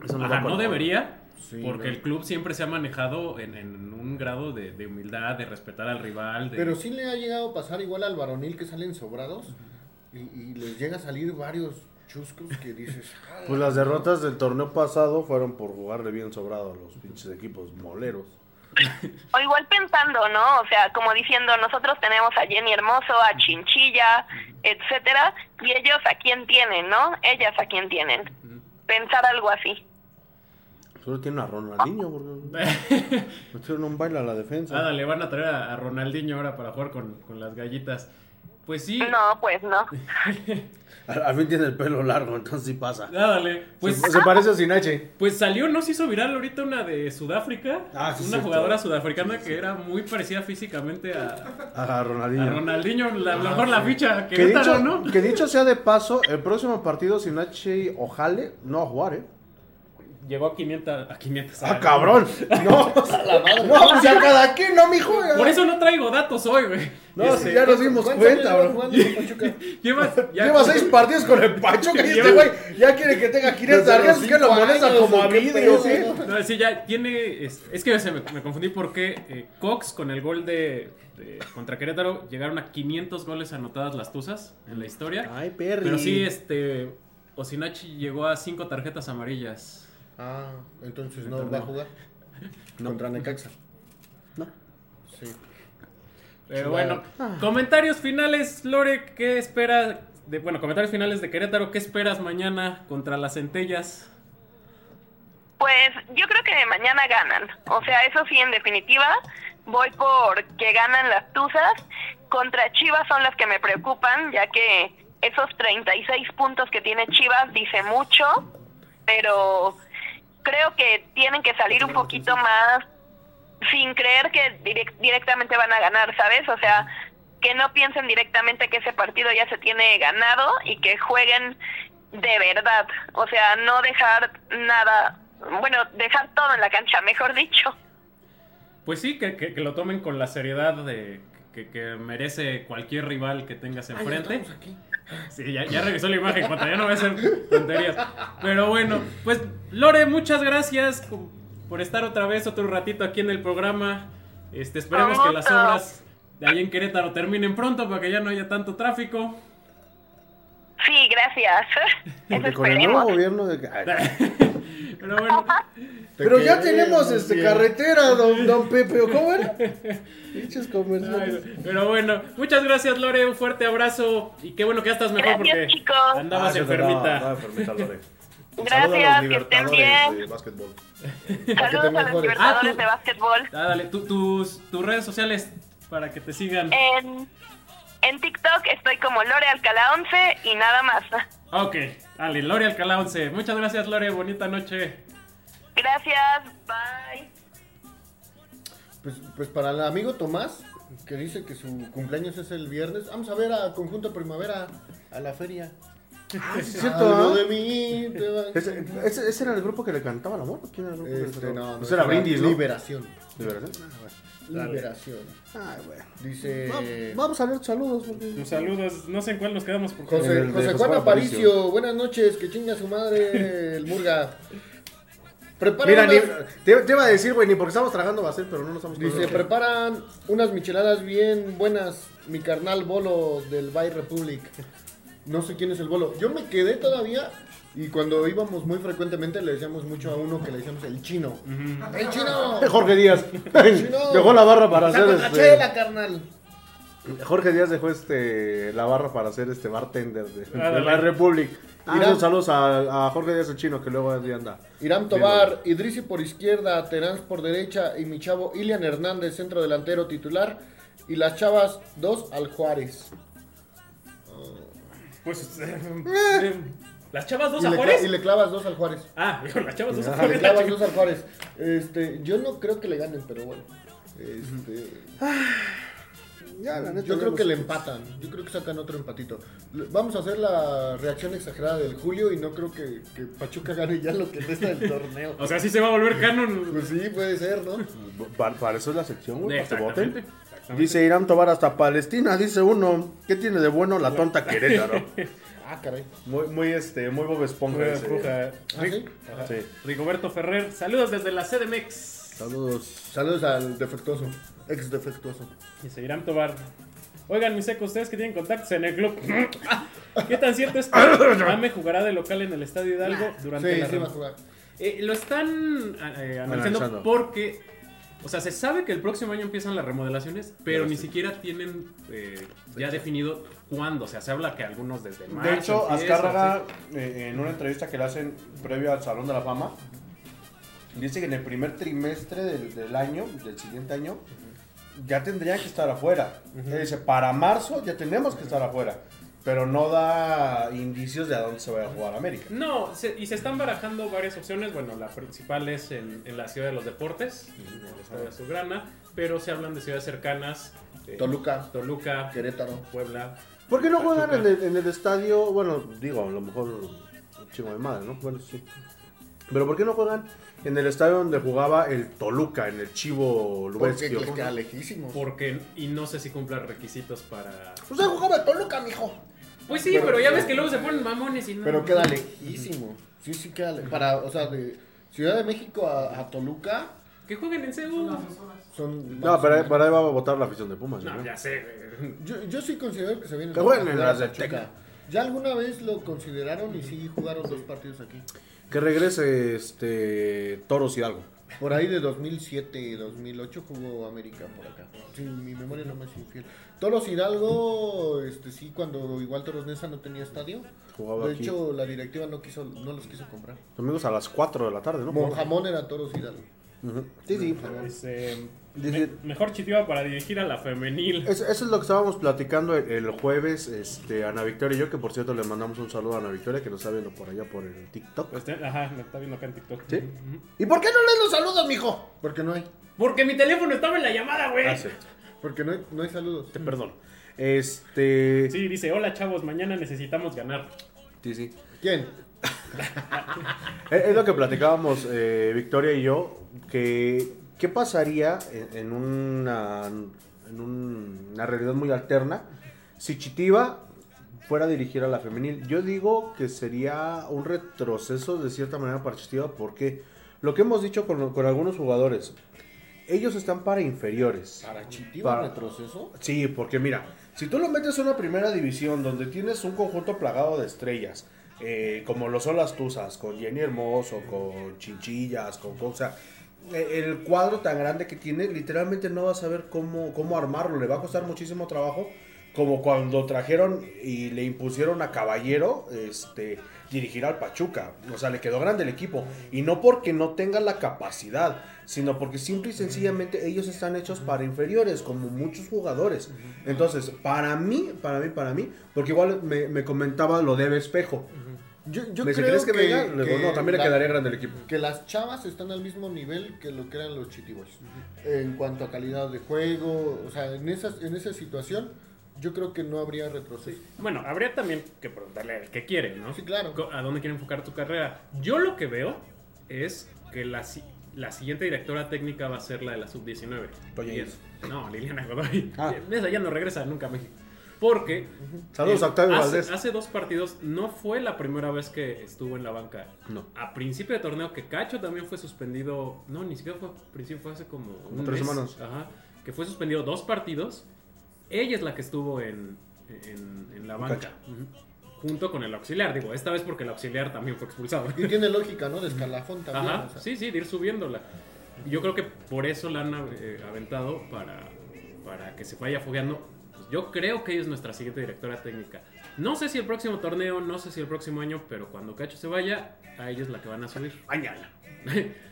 Speaker 1: Eso
Speaker 3: Ajá,
Speaker 1: va
Speaker 3: no,
Speaker 1: con la
Speaker 3: debería,
Speaker 2: Sí,
Speaker 3: porque
Speaker 2: no.
Speaker 3: el club siempre se ha manejado en, en un grado de, de humildad, de respetar al rival. de-
Speaker 2: Pero sí le ha llegado a pasar igual al varonil que salen sobrados y, y les llega a salir varios chuscos que dices. "Ah,
Speaker 1: Pues las derrotas del torneo pasado fueron por jugarle bien sobrado a los pinches equipos moleros.
Speaker 4: O igual pensando, ¿no? O sea, como diciendo, nosotros tenemos a Jenny Hermoso, a Chinchilla, etcétera, y ellos a quién tienen, ¿no? Ellas a quién tienen. Pensar algo así.
Speaker 1: Solo tiene a Ronaldinho porque metieron un baile a la defensa.
Speaker 3: Nada, le van a traer a, a Ronaldinho ahora para jugar con, con las gallitas. Pues sí,
Speaker 4: No, pues no.
Speaker 1: Al, al fin tiene el pelo largo, entonces sí pasa.
Speaker 3: dale. Pues,
Speaker 1: se, se parece a Sinache.
Speaker 3: pues salió, ¿no? Se hizo viral ahorita una de Sudáfrica.
Speaker 1: Ah, sí,
Speaker 3: una jugadora sudafricana que era muy parecida físicamente a, a
Speaker 1: Ronaldinho.
Speaker 3: Ronaldinho. La, a lo mejor la ficha
Speaker 1: Que
Speaker 3: Querétaro,
Speaker 1: dicho,
Speaker 3: ¿no?
Speaker 1: que dicho sea de paso, el próximo partido Sinache Ojale no va a jugar, ¿eh?
Speaker 3: Llegó a 500. A 500
Speaker 1: ¡Ah, cabrón! No, no, pues ya cada quien, no, mijo. ya.
Speaker 3: Por eso no traigo datos hoy, güey.
Speaker 1: No, sí, ya nos dimos
Speaker 2: ¿Cuántos
Speaker 1: cuenta, bro.
Speaker 2: jugando con Pachuca?
Speaker 3: Lleva, ya
Speaker 1: Lleva seis partidos con el Pachuca y este güey ya quiere que tenga 500
Speaker 2: Desde los
Speaker 1: arriesgos que lo
Speaker 2: cinco
Speaker 1: molesta como
Speaker 2: ¿o
Speaker 1: a digo, sí.
Speaker 2: no?
Speaker 3: Sí, ya tiene. Es, es que se me, me confundí porque eh, Cox con el gol de, de- contra Querétaro llegaron a 500 goles anotadas las Tuzas en la historia.
Speaker 1: Ay, Perry.
Speaker 3: Pero sí, este. Osinachi llegó a 5 tarjetas amarillas.
Speaker 2: Ah, entonces no va a jugar. Contra Necaxa.
Speaker 1: No.
Speaker 2: Sí.
Speaker 3: Pero bueno, comentarios finales, Lore, ¿qué esperas? De, bueno, comentarios finales de Querétaro, ¿qué esperas mañana contra las centellas?
Speaker 4: Pues yo creo que mañana ganan. O sea, eso sí, en definitiva, voy por que ganan las Tuzas. Contra Chivas son las que me preocupan, ya que esos 36 puntos que tiene Chivas dice mucho, pero creo que tienen que salir un poquito más sin creer que direc- directamente van a ganar, ¿sabes? O sea, que no piensen directamente que ese partido ya se tiene ganado y que jueguen de verdad. O sea, no dejar nada, bueno, dejar todo en la cancha, mejor dicho.
Speaker 3: Pues sí, que, que- que lo tomen con la seriedad de, que, que merece cualquier rival que tengas enfrente.
Speaker 2: estamos aquí.
Speaker 3: Sí, ya, ya regresó la imagen, cuando ya no voy a hacer tonterías. Pero bueno, pues Lore, muchas gracias por estar otra vez otro ratito aquí en el programa. Este, esperemos que las obras de ahí en Querétaro terminen pronto para que ya no haya tanto tráfico.
Speaker 4: Sí, gracias.
Speaker 1: Porque con el nuevo gobierno de...
Speaker 3: Pero bueno,
Speaker 1: Pero ya tenemos este
Speaker 2: bien.
Speaker 1: carretera, don, don Pepe, ¿o ¿cómo era? Pinches
Speaker 3: ay,
Speaker 1: comerciales.
Speaker 3: pero bueno, muchas gracias Lore, un fuerte abrazo y qué bueno que ya estás mejor
Speaker 4: Gracias,
Speaker 3: porque
Speaker 4: chicos.
Speaker 3: andabas
Speaker 1: Ah,
Speaker 3: enfermita.
Speaker 1: andaba enfermita, Lore.
Speaker 4: Gracias, que estén bien.
Speaker 1: de básquetbol.
Speaker 4: Saludos a los
Speaker 2: mejores.
Speaker 4: libertadores
Speaker 3: Ah, tú-
Speaker 4: de básquetbol.
Speaker 3: Ah, dale, tu- tus, tus redes sociales para que te sigan.
Speaker 4: En, en TikTok estoy como Lore Alcalá 11 y nada más.
Speaker 3: Ok, dale, Lore Alcalá 11. Muchas gracias, Lore. Bonita noche.
Speaker 4: Gracias, bye.
Speaker 2: Pues, pues para el amigo Tomás, que dice que su cumpleaños es el viernes, vamos a ver a Conjunto Primavera a la feria.
Speaker 1: Ah, sí, es cierto, ¿no?
Speaker 2: de mí te
Speaker 1: ¿Ese, ese, ese era el grupo que le cantaba el amor? ¿o ¿Quién era el grupo que le
Speaker 2: Este,
Speaker 1: cantaba?
Speaker 2: no, no,
Speaker 1: Pues era Brindis, ¿no?
Speaker 2: Liberación.
Speaker 1: ¿De verdad? Ah, bueno.
Speaker 2: Liberación.
Speaker 1: Ay, bueno.
Speaker 2: Dice
Speaker 1: Va- Vamos a leer saludos. porque-
Speaker 3: Tus saludos, no sé en cuál nos quedamos. Porque...
Speaker 2: José, Juan Aparicio.
Speaker 1: Aparicio.
Speaker 2: Buenas noches, que chinga su madre el Murga.
Speaker 1: Mira, ni- te, te iba a decir, güey, ni porque estamos tragando va a ser, pero no nos estamos
Speaker 2: Dice, preparan unas micheladas bien buenas, mi carnal Bolo del Bay Republic. No sé quién es el Bolo. Yo me quedé todavía y cuando íbamos muy frecuentemente le decíamos mucho a uno que le decíamos el chino. ¡El chino!
Speaker 1: Jorge Díaz.
Speaker 2: Chino.
Speaker 1: dejó la barra para
Speaker 2: ¡Saca
Speaker 1: hacer este.
Speaker 2: chela, carnal!
Speaker 1: Jorge Díaz dejó este la barra para hacer este bartender de, de la Republic. Ah, esos saludos a, a Jorge Díaz el chino que luego ahí anda.
Speaker 2: Irán Tobar, Idrisi por izquierda, Terán por derecha y mi chavo Ilian Hernández, centro delantero titular. Y las chavas, dos al Juárez.
Speaker 3: Pues. eh, eh, ¿Las chavas dos
Speaker 2: Y
Speaker 3: a
Speaker 2: le, cla-
Speaker 3: Juárez?
Speaker 2: y le clavas dos al Juárez.
Speaker 3: Ah, las chavas dos a
Speaker 2: Le
Speaker 3: Juárez.
Speaker 2: clavas dos al Juárez. Este, yo no creo que le ganen, pero bueno. Este,
Speaker 1: Ya, la neta,
Speaker 2: yo creo que le empatan. Yo creo que sacan otro empatito. Vamos a hacer la reacción exagerada del Julio y no creo que, que Pachuca gane ya lo que resta del torneo.
Speaker 3: O sea, sí se va a volver canon.
Speaker 2: Pues sí, puede ser, ¿no?
Speaker 1: Pa- Para, eso es la sección, güey, para que
Speaker 3: Exactamente.
Speaker 1: voten.
Speaker 3: exactamente.
Speaker 1: Dice Irán Tobar hasta Palestina, dice uno. ¿Qué tiene de bueno la tonta Querétaro?
Speaker 2: Ah, caray.
Speaker 1: Muy, muy, este, muy Bob Esponja.
Speaker 3: Muy
Speaker 1: ese.
Speaker 3: esponja.
Speaker 2: ¿Ah, sí?
Speaker 3: Ajá.
Speaker 1: Sí.
Speaker 3: Rigoberto Ferrer, saludos desde la CDMX.
Speaker 1: Saludos.
Speaker 2: Saludos al defectuoso. Ex defectuoso.
Speaker 3: Dice Irán Tobar. Oigan, mis secos, ustedes que tienen contactos en el club. ¿Qué tan cierto es que Ame jugará de local en el Estadio Hidalgo durante
Speaker 2: Sí,
Speaker 3: la
Speaker 2: sí va a jugar.
Speaker 3: Eh, lo están eh, analizando
Speaker 1: Analizando.
Speaker 3: porque, o sea, se sabe que el próximo año empiezan las remodelaciones, pero
Speaker 1: Pero
Speaker 3: ni
Speaker 1: sí.
Speaker 3: siquiera tienen eh, ya definido cuándo. O sea, se habla que algunos desde marzo.
Speaker 1: De hecho,
Speaker 3: empiezan,
Speaker 1: Azcárraga, eh, en una entrevista que le hacen previo al Salón de la Fama, dice que en el primer trimestre del, del año, del siguiente año, ya tendrían que estar afuera. Él dice, para marzo ya tenemos que estar afuera. Pero no da indicios de a dónde se vaya a jugar América.
Speaker 3: No, se- y se están barajando varias opciones. Bueno, la principal es en, en la Ciudad de los Deportes, en el Estadio Azulgrana, pero se hablan de ciudades cercanas. eh,
Speaker 2: Toluca,
Speaker 3: Toluca,
Speaker 2: Querétaro.
Speaker 3: Puebla.
Speaker 1: ¿Por qué no juegan en el, en el estadio? Bueno, digo, a lo mejor un chingo de madre, ¿no? Bueno, sí. Pero ¿por qué no juegan en el estadio donde jugaba el Toluca, en el Chivo
Speaker 2: Porque
Speaker 1: Lubezki?
Speaker 2: les queda lejísimos.
Speaker 3: Porque, y no sé si cumpla requisitos para...
Speaker 2: Pues ahí jugaba el Toluca, mijo.
Speaker 3: Pues sí,
Speaker 2: Pero-
Speaker 3: pero, ya ves que luego se ponen mamones y no.
Speaker 2: Pero queda lejísimo. Sí, sí queda le- Para, o sea, de Ciudad de México a, a Toluca
Speaker 3: Que jueguen en CEU.
Speaker 2: son...
Speaker 1: No, pero ahí, pero ahí va a votar la afición de Pumas.
Speaker 3: No,
Speaker 1: ¿no?
Speaker 3: ya sé. güey.
Speaker 2: Yo, yo sí considero que se vienen
Speaker 1: Que jueguen en las de.
Speaker 2: Ya alguna vez lo consideraron y sí jugaron dos partidos aquí.
Speaker 1: Que regrese este Toros Hidalgo.
Speaker 2: Por ahí de 2007 y 2008 jugó América por acá. Si mi memoria no me es infiel. Toros Hidalgo, este sí, cuando igual Toros Nesa no tenía estadio.
Speaker 1: Jugaba
Speaker 2: de
Speaker 1: aquí.
Speaker 2: hecho, la directiva no quiso, no los quiso comprar.
Speaker 1: Domingos a las 4 de la tarde, ¿no?
Speaker 2: Monjamón era Toros Hidalgo.
Speaker 1: Sí, sí.
Speaker 3: Dice,
Speaker 1: Dice-
Speaker 3: me- mejor chitiba para dirigir a la femenil.
Speaker 1: Es- eso es lo que estábamos platicando el, el jueves, este, Ana Victoria y yo, que por cierto le mandamos un saludo a Ana Victoria, que nos está viendo por allá por el TikTok.
Speaker 3: Pues, te- ajá, me está viendo acá en TikTok.
Speaker 1: ¿Sí?
Speaker 2: ¿Y por qué no lees los saludos, mijo? Porque no hay.
Speaker 3: Porque mi teléfono estaba en la llamada, güey.
Speaker 1: Ah, sí.
Speaker 2: Porque no hay, no hay saludos.
Speaker 1: Te perdono. Este.
Speaker 3: Sí, dice, hola chavos, mañana necesitamos ganar.
Speaker 1: Sí, sí.
Speaker 2: ¿Quién?
Speaker 1: Es, es lo que platicábamos eh, Victoria y yo, que qué pasaría en, en una, en un- una realidad muy alterna si Chitiba fuera a dirigir a la femenil. Yo digo que sería un retroceso de cierta manera para Chitiba porque lo que hemos dicho con, con algunos jugadores, ellos están para inferiores.
Speaker 2: ¿Para Chitiba
Speaker 1: Para-
Speaker 2: retroceso?
Speaker 1: Sí, porque mira, si tú lo metes en una primera división donde tienes un conjunto plagado de estrellas, eh, como lo son las Tuzas, con Jenny Hermoso, con Chinchillas, con cosa, el cuadro tan grande que tiene, literalmente no vas a saber cómo, cómo armarlo, le va a costar muchísimo trabajo, como cuando trajeron y le impusieron a Caballero, este dirigir al Pachuca, o sea, le quedó grande el equipo, y no porque no tenga la capacidad, sino porque simple y sencillamente ellos están hechos para inferiores, como muchos jugadores. Entonces, para mí, para mí, para mí, porque igual me, me comentaba lo de Espejo.
Speaker 2: Yo, yo creo
Speaker 1: ¿crees que, venga?
Speaker 2: Que
Speaker 1: no, también
Speaker 2: la-
Speaker 1: le quedaría grande el equipo.
Speaker 2: Que las chavas están al mismo nivel que lo que eran los chitiboys. En cuanto a calidad de juego, o sea, en esa, en esa situación, yo creo que no habría retroceso.
Speaker 3: Bueno, habría también que preguntarle al que quiere, ¿no?
Speaker 2: Sí, claro.
Speaker 3: ¿A dónde quiere enfocar tu carrera? Yo lo que veo es que la, la siguiente directora técnica va a ser la de la sub-19.
Speaker 1: Toya
Speaker 3: Y es- No, Liliana Godoy.
Speaker 1: Ah.
Speaker 3: Esa ya no regresa nunca a México. Porque
Speaker 1: Saludos
Speaker 3: eh,
Speaker 1: a Octavio
Speaker 3: hace,
Speaker 1: Valdés.
Speaker 3: hace dos partidos no fue la primera vez que estuvo en la banca.
Speaker 1: No.
Speaker 3: A principio de torneo que Cacho también fue suspendido. No, ni siquiera fue a principio, fue hace como un
Speaker 1: tres
Speaker 3: mes.
Speaker 1: semanas.
Speaker 3: Ajá. Que fue suspendido dos partidos. Ella es la que estuvo en, en, en la banca. Junto con el auxiliar, digo, esta vez porque el auxiliar también fue expulsado.
Speaker 2: Y tiene lógica, ¿no? De escalafón también.
Speaker 3: Ajá,
Speaker 2: o sea.
Speaker 3: sí, sí, de ir subiéndola. Yo creo que por eso la han eh, aventado para, para que se vaya fogueando. Yo creo que ella es nuestra siguiente directora técnica. No sé si el próximo torneo, no sé si el próximo año, pero cuando Cacho se vaya, a ella es la que van a subir. Mañana.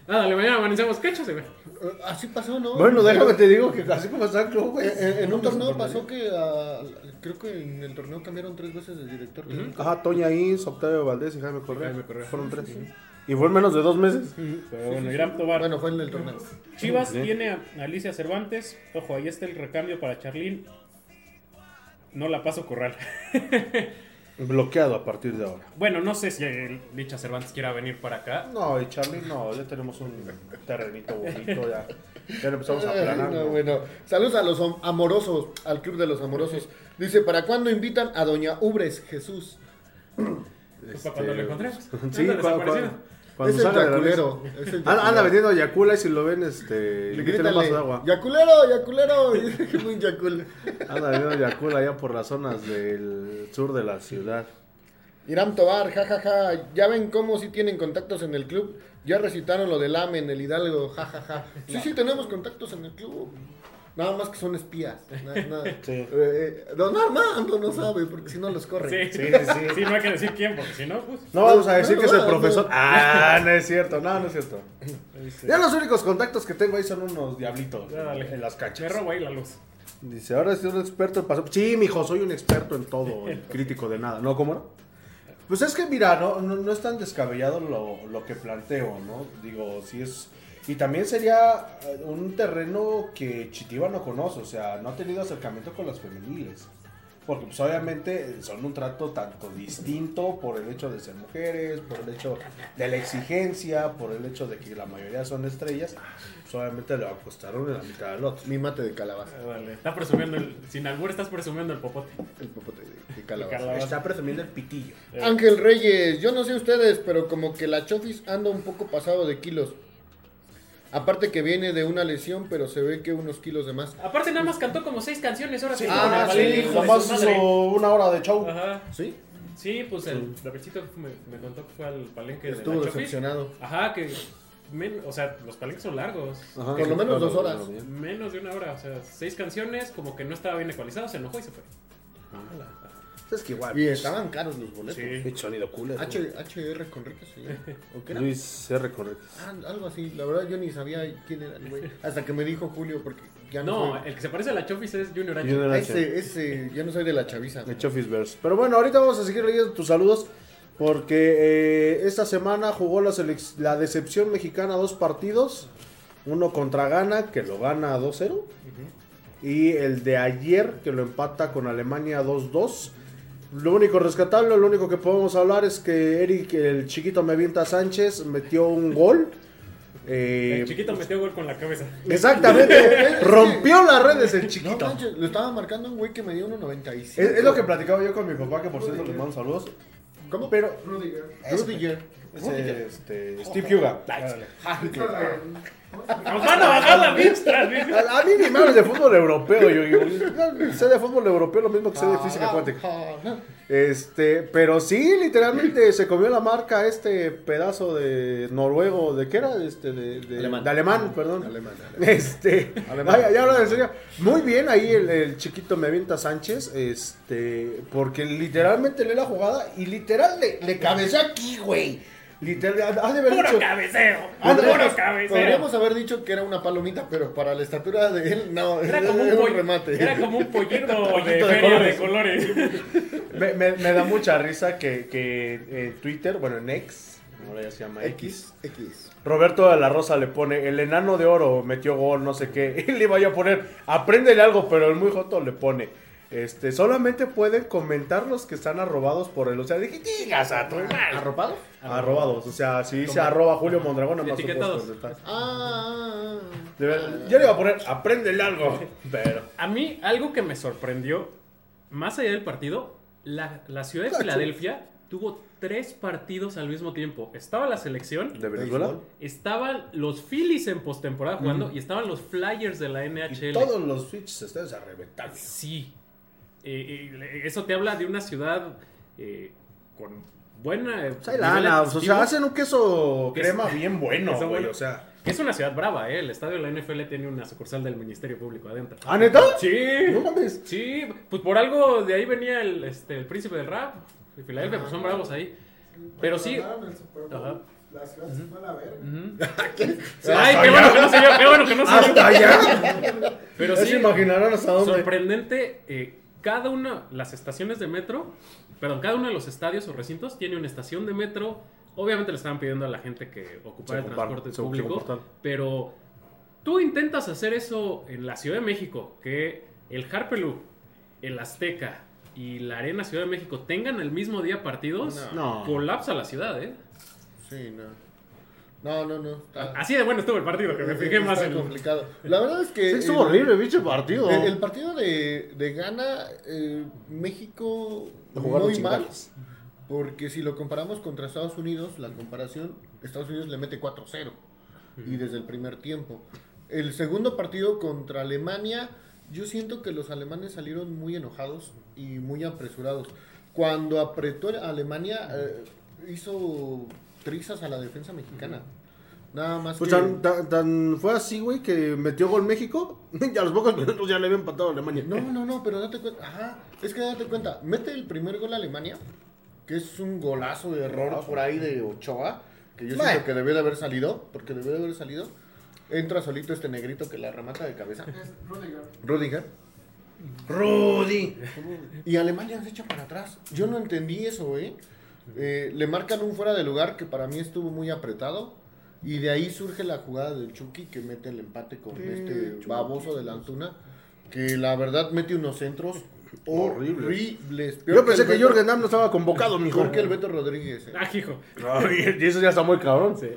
Speaker 3: ah, dale, mañana amanecemos, Cacho se ve.
Speaker 2: Eh, Así pasó, ¿no?
Speaker 1: Bueno, déjame te digo que así como está el club, güey.
Speaker 2: En, un torneo pasó que ah, creo que en el torneo cambiaron tres veces de director técnico.
Speaker 1: Ajá, Toña Ins, Octavio Valdés y Jaime Correa.
Speaker 3: Jaime Correa.
Speaker 1: Fueron tres. Y fue en menos de dos meses.
Speaker 3: Pero bueno, Irán Tobar.
Speaker 2: Bueno, fue en el torneo.
Speaker 3: Chivas tiene a Alicia Cervantes. Ojo, ahí está el recambio para Charlín. No la paso Corral.
Speaker 1: Bloqueado a partir de ahora.
Speaker 3: Bueno, no sé si el Licha Cervantes quiera venir para acá.
Speaker 1: No, y Charlie, no, ya tenemos un terrenito bonito, ya. Ya lo empezamos a planar.
Speaker 2: Ay, no,
Speaker 1: ¿no?
Speaker 2: bueno. Saludos a los am- amorosos, al club de los amorosos. Dice, ¿para cuándo invitan a Doña Ubres Jesús?
Speaker 3: Pues para cuando lo encontremos.
Speaker 1: Sí, cuando
Speaker 2: es el yaculero. es el
Speaker 1: Anda, vendiendo Yakula y si lo ven, este.
Speaker 2: Le
Speaker 1: vaso de agua.
Speaker 2: ¡Yaculero, yaculero! Yacul.
Speaker 1: Anda vendiendo Yakula allá por las zonas del sur de la ciudad.
Speaker 2: Irán Tobar, jajaja. Ya ven cómo si tienen contactos en el club. Ya recitaron lo del AME en el Hidalgo, jajaja. Sí, sí, tenemos contactos en el club. Nada más que son espías. Na- nada.
Speaker 1: Sí.
Speaker 2: Eh, eh, don Armando no sabe, porque si no los corren.
Speaker 3: Sí,
Speaker 1: Sí,
Speaker 3: sí,
Speaker 1: sí,
Speaker 3: no hay que decir quién, porque si no, pues.
Speaker 1: No vamos a decir
Speaker 2: No,
Speaker 1: que es el profesor.
Speaker 2: no.
Speaker 1: Ah, no es cierto, no, no es cierto.
Speaker 3: dice,
Speaker 1: Ya los únicos contactos que tengo ahí son unos diablitos
Speaker 3: Ya, dale.
Speaker 1: en las
Speaker 3: Me
Speaker 1: canchas.
Speaker 3: robo ahí la luz.
Speaker 1: Dice, ahora soy un experto en paso. Sí, mijo, soy un experto en todo, el crítico de nada. ¿No? ¿Cómo no? Pues es que, mira, no, no, no es tan descabellado lo, lo que planteo, ¿no? Digo, si es... Y también sería eh, un terreno que Chitiba no conoce, o sea, no ha tenido acercamiento con las femeniles. Porque pues obviamente son un trato tanto distinto por el hecho de ser mujeres, por el hecho de la exigencia, por el hecho de que la mayoría son estrellas, pues obviamente le va a costar una en la mitad del otro.
Speaker 2: Mi mate de calabaza.
Speaker 3: Ah, Vale. Está presumiendo el. Sin albur estás presumiendo el popote.
Speaker 2: El popote de, de calabaza.
Speaker 3: calabaza.
Speaker 1: Está presumiendo el pitillo.
Speaker 3: Eh,
Speaker 2: Ángel Reyes, yo no sé ustedes, pero como que la Chofis anda un poco pasado de kilos. Aparte que viene de una lesión, pero se ve que unos kilos de más.
Speaker 3: Aparte, nada más cantó como seis canciones. Ahora sí,
Speaker 1: Ah, sí,
Speaker 3: de madre.
Speaker 1: hizo una hora de show.
Speaker 3: Ajá.
Speaker 1: ¿Sí?
Speaker 3: Sí, pues el Davidcito me, me contó que fue al palenque de
Speaker 2: Estuvo
Speaker 3: Chofis.
Speaker 2: decepcionado.
Speaker 3: Ajá, que. men- o sea, los palenques son largos.
Speaker 1: Ajá,
Speaker 2: Por lo menos dos horas.
Speaker 3: Menos de una hora. O sea, seis canciones, como que no estaba bien ecualizado, se enojó y se fue.
Speaker 1: Es que igual.
Speaker 2: Y estaban caros los boletos.
Speaker 3: Sí.
Speaker 1: Sonido cool.
Speaker 2: H HR Conríquez, sí. ¿O qué era?
Speaker 1: Luis R. Correcto.
Speaker 2: Ah, algo así. La verdad yo ni sabía quién era el güey. Hasta que me dijo Julio, porque ya no,
Speaker 3: No,
Speaker 2: soy-
Speaker 3: el que se parece a la Chofis es Junior H.
Speaker 1: Junior H.
Speaker 2: Ese, ese, ya no soy de la chaviza.
Speaker 1: Chofisverse. Pero bueno, ahorita vamos a seguir leyendo tus saludos. Porque eh, esta semana jugó la, la decepción mexicana dos partidos. Uno contra Ghana, que lo gana 2-0. Y el de ayer, que lo empata con Alemania 2-2. Lo único rescatable, lo único que podemos hablar es que Eric, el chiquito me avienta Sánchez, metió un gol. Eh,
Speaker 3: El chiquito metió gol con la cabeza.
Speaker 1: Exactamente. Rompió las redes el
Speaker 2: No
Speaker 1: chiquito.
Speaker 2: manches, lo estaba marcando un güey que me dio 1.95.
Speaker 1: Es, es lo que platicaba yo con mi papá, que por cierto le mando saludos.
Speaker 2: ¿Cómo?
Speaker 1: Pero
Speaker 2: Rudiger. Rudiger.
Speaker 1: Este, Steve Huga.
Speaker 3: Nos van a bajar la vista.
Speaker 1: A, mí ni me hables de fútbol europeo, yo, yo, yo sé de fútbol europeo lo mismo que sé de física cuántica. Este, pero sí, literalmente se comió la marca este pedazo de noruego, ¿de qué era? Este, de, de-
Speaker 2: Alemán.
Speaker 1: de alemán, perdón.
Speaker 2: Alemán,
Speaker 1: Este,
Speaker 2: Alemán.
Speaker 1: vaya, ya hablando en serio. Muy bien ahí el, el chiquito me avienta Sánchez, este, porque literalmente lee la jugada y literal le, le cabeceó aquí, güey. Literal, ha de haber
Speaker 3: Puro
Speaker 1: dicho-
Speaker 3: cabeceo.
Speaker 1: Ándale.
Speaker 3: Puro cabeceo.
Speaker 2: Podríamos haber dicho que era una palomita, pero para la estatura de él, no,
Speaker 3: Era como un,
Speaker 2: remate.
Speaker 3: Era como un pollito, de,
Speaker 1: Pollito de
Speaker 3: feria
Speaker 1: colores.
Speaker 3: de colores.
Speaker 1: Me, me- me da mucha risa que, que en Twitter, bueno, en X, ahora ya se llama X,
Speaker 2: X, X.
Speaker 1: Roberto de la Rosa le pone, el enano de oro metió gol, no sé qué, y le iba yo a poner, apréndele algo, pero el muy joto le pone, este, solamente pueden comentar los que están arrobados por él, o sea, dije, digas a tu madre".
Speaker 2: ¿Arropado?
Speaker 1: Arrobados, o sea, si dice arroba Julio Mondragón, nomás
Speaker 3: Etiquetados.
Speaker 2: Ah,
Speaker 1: De verdad, Yo le iba a poner, apréndele algo, pero...
Speaker 3: A mí, algo que me sorprendió más allá del partido, la, la ciudad de
Speaker 1: Gacho.
Speaker 3: Filadelfia tuvo tres partidos al mismo tiempo. Estaba la selección,
Speaker 1: ¿De Venezuela?
Speaker 2: Béisbol.
Speaker 3: estaban los Phillies en postemporada jugando y estaban los Flyers de la NHL.
Speaker 1: Y todos los switches están a reventar.
Speaker 3: Sí. Eh, eso te habla de una ciudad eh, con buena.
Speaker 1: Lana, o sea, hacen un queso
Speaker 3: Que
Speaker 1: crema
Speaker 3: es-
Speaker 1: bien bueno, güey,
Speaker 3: bueno.
Speaker 1: o sea.
Speaker 3: Es una ciudad brava, ¿eh? El estadio de la NFL tiene una sucursal del Ministerio Público adentro.
Speaker 1: ¿Ah, neta?
Speaker 3: Sí.
Speaker 1: No mames.
Speaker 3: Sí, pues por algo de ahí venía el, este, el príncipe del rap. De Filadelfia, pues son bravos ahí. Pero sí. Ajá.
Speaker 5: La ciudad se fue a la verga.
Speaker 3: Ay, qué bueno que no se vio, qué bueno que no se vio.
Speaker 1: Hasta allá.
Speaker 3: Pero sí,
Speaker 1: se imaginarán hasta dónde.
Speaker 3: sorprendente, eh, cada una, las estaciones de metro, perdón, cada uno de los estadios o recintos tiene una estación de metro. Obviamente le estaban pidiendo a la gente que ocupara
Speaker 1: Se
Speaker 3: el transporte
Speaker 1: se-
Speaker 3: público, pero tú intentas hacer eso en la Ciudad de México, que el Harpelú, el Azteca y la Arena Ciudad de México tengan el mismo día partidos,
Speaker 1: No.
Speaker 3: colapsa la ciudad, ¿eh?
Speaker 2: Sí, no. No, no, no. Está,
Speaker 3: Así de bueno estuvo el partido, que me fijé
Speaker 2: está
Speaker 3: más en...
Speaker 2: complicado. La verdad es que.
Speaker 1: Sí, estuvo
Speaker 2: el-
Speaker 1: horrible, bicho partido.
Speaker 2: El, el partido de, de Ghana, eh, México muy mal. Porque si lo comparamos contra Estados Unidos, la comparación, Estados Unidos le mete 4-0. Y desde el primer tiempo. El segundo partido contra Alemania, yo siento que los alemanes salieron muy enojados y muy apresurados. Cuando apretó a Alemania, eh, hizo trizas a la defensa mexicana. Nada más
Speaker 1: Pues
Speaker 2: que...
Speaker 1: tan, tan- tan fue así, güey, que metió gol México. Y a los pocos minutos ya le había empatado a Alemania.
Speaker 2: No, no, no, pero date cuenta. Ajá, es que date cuenta. Mete el primer gol a Alemania, que es un golazo de error por ahí de Ochoa, que yo siento que debió de haber salido, porque debió de haber salido. Entra solito este negrito que la remata de cabeza.
Speaker 5: Es Rudiger.
Speaker 2: Rudiger.
Speaker 1: Rudy.
Speaker 2: Y Alemania se echa para atrás. Yo no entendí eso, ¿eh? Eh, le marcan un fuera de lugar que para mí estuvo muy apretado. Y de ahí surge la jugada del Chucky que mete el empate con este baboso de la Antuna. Que la verdad mete unos centros
Speaker 1: Horribles.
Speaker 2: horribles. Peor
Speaker 1: Yo pensé que
Speaker 2: Beto-
Speaker 1: Jürgen Damm no estaba convocado, mijo.
Speaker 2: Mejor que el Beto Rodríguez. ¿eh?
Speaker 3: Ah, hijo.
Speaker 1: Y eso ya está muy cabrón.
Speaker 3: Sí.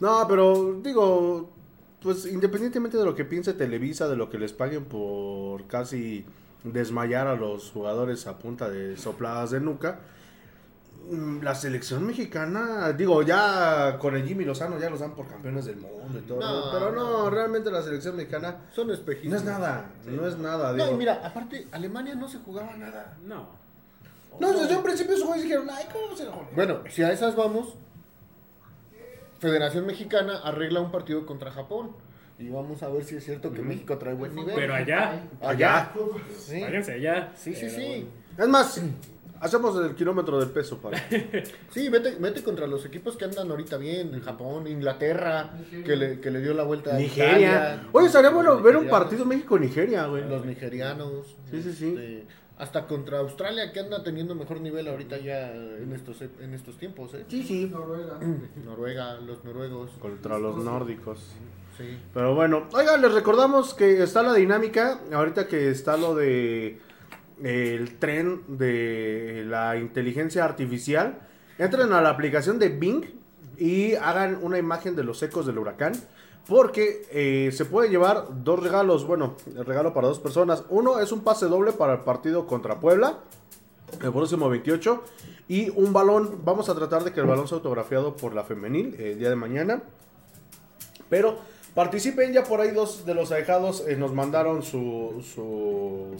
Speaker 1: No, pero digo, pues independientemente de lo que piense Televisa, de lo que les paguen por casi desmayar a los jugadores a punta de sopladas de nuca, la selección mexicana, digo, ya con el Jimmy Lozano ya los dan por campeones del mundo y todo,
Speaker 2: No,
Speaker 1: pero no,
Speaker 2: no.
Speaker 1: realmente la selección mexicana
Speaker 2: Son espejismos.
Speaker 1: no es nada, no es nada,
Speaker 2: No,
Speaker 1: digo.
Speaker 2: y mira, aparte, Alemania no se jugaba nada.
Speaker 3: No.
Speaker 1: No, desde un principio esos güeyes dijeron, ay, ¿cómo se lo
Speaker 2: Bueno, si a esas vamos, Federación Mexicana arregla un partido contra Japón. Y vamos a ver si es cierto que México trae buen nivel.
Speaker 3: Pero allá,
Speaker 2: allá. Sí,
Speaker 3: váyanse allá.
Speaker 2: sí, sí. sí.
Speaker 1: Es más, hacemos el kilómetro del peso para...
Speaker 2: Sí, vete, vete contra los equipos que andan ahorita bien, Japón, Inglaterra, que le, que le dio la vuelta a
Speaker 1: Nigeria.
Speaker 2: Italia,
Speaker 1: Oye, estaría bueno ver un partido México-Nigeria, güey.
Speaker 2: Los nigerianos.
Speaker 1: Sí, sí, sí.
Speaker 2: este, hasta contra Australia, que anda teniendo mejor nivel ahorita ya en estos, en estos tiempos, ¿eh?
Speaker 1: Sí, sí.
Speaker 5: Noruega.
Speaker 2: Noruega, los noruegos.
Speaker 1: Contra los nórdicos.
Speaker 2: Sí.
Speaker 1: Pero bueno, oigan, les recordamos que está la dinámica, ahorita que está lo de el tren de la inteligencia artificial, entren a la aplicación de Bing y hagan una imagen de los ecos del huracán, porque eh, se puede llevar dos regalos, bueno, el regalo para dos personas. Uno es un pase doble para el partido contra Puebla, el próximo 28, y un balón, vamos a tratar de que el balón sea autografiado por la femenil el día de mañana. Pero participen ya por ahí dos de los alejados eh, nos mandaron su su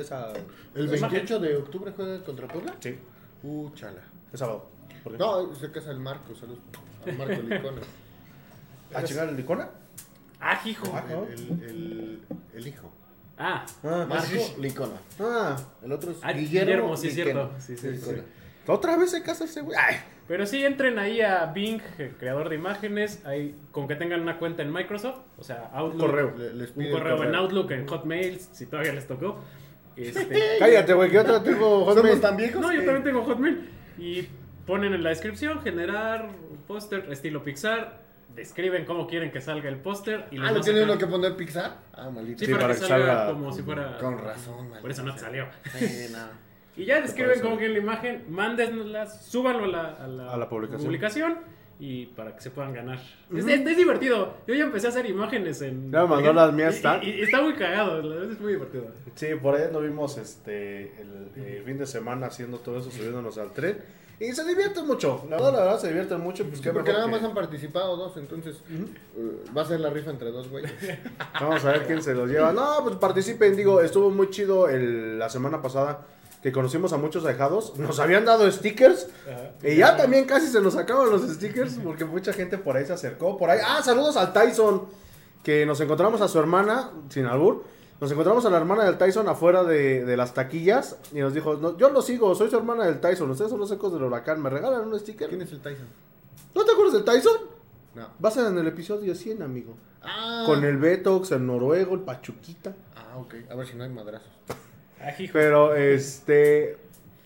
Speaker 1: esa
Speaker 2: ¿El
Speaker 1: esa-
Speaker 2: 28 de octubre juega contra Puebla?
Speaker 1: Sí,
Speaker 2: Uh, chala.
Speaker 1: es sábado. ¿Por qué?
Speaker 2: No, se casa el Marco, saludos. Al Marco Licona.
Speaker 1: ¿A chingar el licona?
Speaker 3: Ah, hijo.
Speaker 1: Ah, no.
Speaker 2: El, el, el hijo.
Speaker 3: Ah,
Speaker 1: Ah,
Speaker 2: Marco Licona.
Speaker 1: ah,
Speaker 2: El otro es
Speaker 3: Ah,
Speaker 2: Guillermo,
Speaker 3: Guillermo, sí,
Speaker 2: Liquena.
Speaker 3: cierto. Sí, sí,
Speaker 2: Licona.
Speaker 3: sí.
Speaker 1: otra vez se casa ese güey. Ay,
Speaker 3: Pero sí, entren ahí a Bing, el creador de imágenes, ahí, con que tengan una cuenta en Microsoft, o sea, Outlook.
Speaker 1: correo.
Speaker 2: Le- les
Speaker 3: Un correo, en Outlook, en Hotmail, si todavía les tocó. Este,
Speaker 1: Cállate, güey, que yo te tengo
Speaker 2: ¿Somos
Speaker 1: Hotmail.
Speaker 2: tan viejos?
Speaker 3: no, yo también tengo Hotmail. Y ponen en la descripción, generar un póster estilo Pixar, describen cómo quieren que salga el póster.
Speaker 2: Ah,
Speaker 3: va
Speaker 2: ¿le
Speaker 3: a
Speaker 2: tiene
Speaker 3: sacar-
Speaker 2: uno que poner Pixar? Ah, maldito.
Speaker 3: Sí,
Speaker 1: Sí,
Speaker 3: para,
Speaker 1: para
Speaker 3: que
Speaker 1: que
Speaker 3: salga,
Speaker 1: salga
Speaker 3: como si fuera...
Speaker 2: Con razón, maldito.
Speaker 3: Por eso no te salió.
Speaker 2: Sí, no.
Speaker 3: Y ya describen cómo quieren la imagen, mándenlas, súbanlo a la, a la,
Speaker 1: A la publicación.
Speaker 3: Y para que se puedan ganar. es, es- es divertido. Yo ya empecé a hacer imágenes en.
Speaker 1: Ya me mandó las mías,
Speaker 3: Y-
Speaker 1: ¿está?
Speaker 3: Y, y está muy cagado, la verdad es muy divertido.
Speaker 1: Sí, por ahí nos vimos este, el, el fin de semana haciendo todo eso, subiéndonos al tren. Y se divierten mucho, la verdad, la verdad, se divierten mucho. Pues qué
Speaker 2: Porque nada
Speaker 1: que-
Speaker 2: más han participado dos, entonces eh, va a ser la rifa entre dos güeyes.
Speaker 1: Vamos a ver quién se los lleva. No, pues participen, digo, estuvo muy chido el- la semana pasada que conocimos a muchos ahijados. Nos habían dado stickers y ya también casi se nos acaban los stickers porque mucha gente por ahí se acercó. Por ahí, ah, saludos al Tyson, que nos encontramos a su hermana, sin albur. Nos encontramos a la hermana del Tyson afuera de, de las taquillas y nos dijo, "No, yo lo sigo, soy su hermana del Tyson, ustedes son los ecos del huracán, ¿me regalan un sticker?
Speaker 2: ¿Quién es el Tyson?
Speaker 1: ¿No te acuerdas del Tyson?
Speaker 2: No.
Speaker 1: Va a ser en el episodio 100, amigo.
Speaker 2: Ah,
Speaker 1: Con el Betox, el noruego, el Pachuquita.
Speaker 2: Ah, ok. A ver si no hay madrazos.
Speaker 3: Ajijo.
Speaker 1: Pero, este,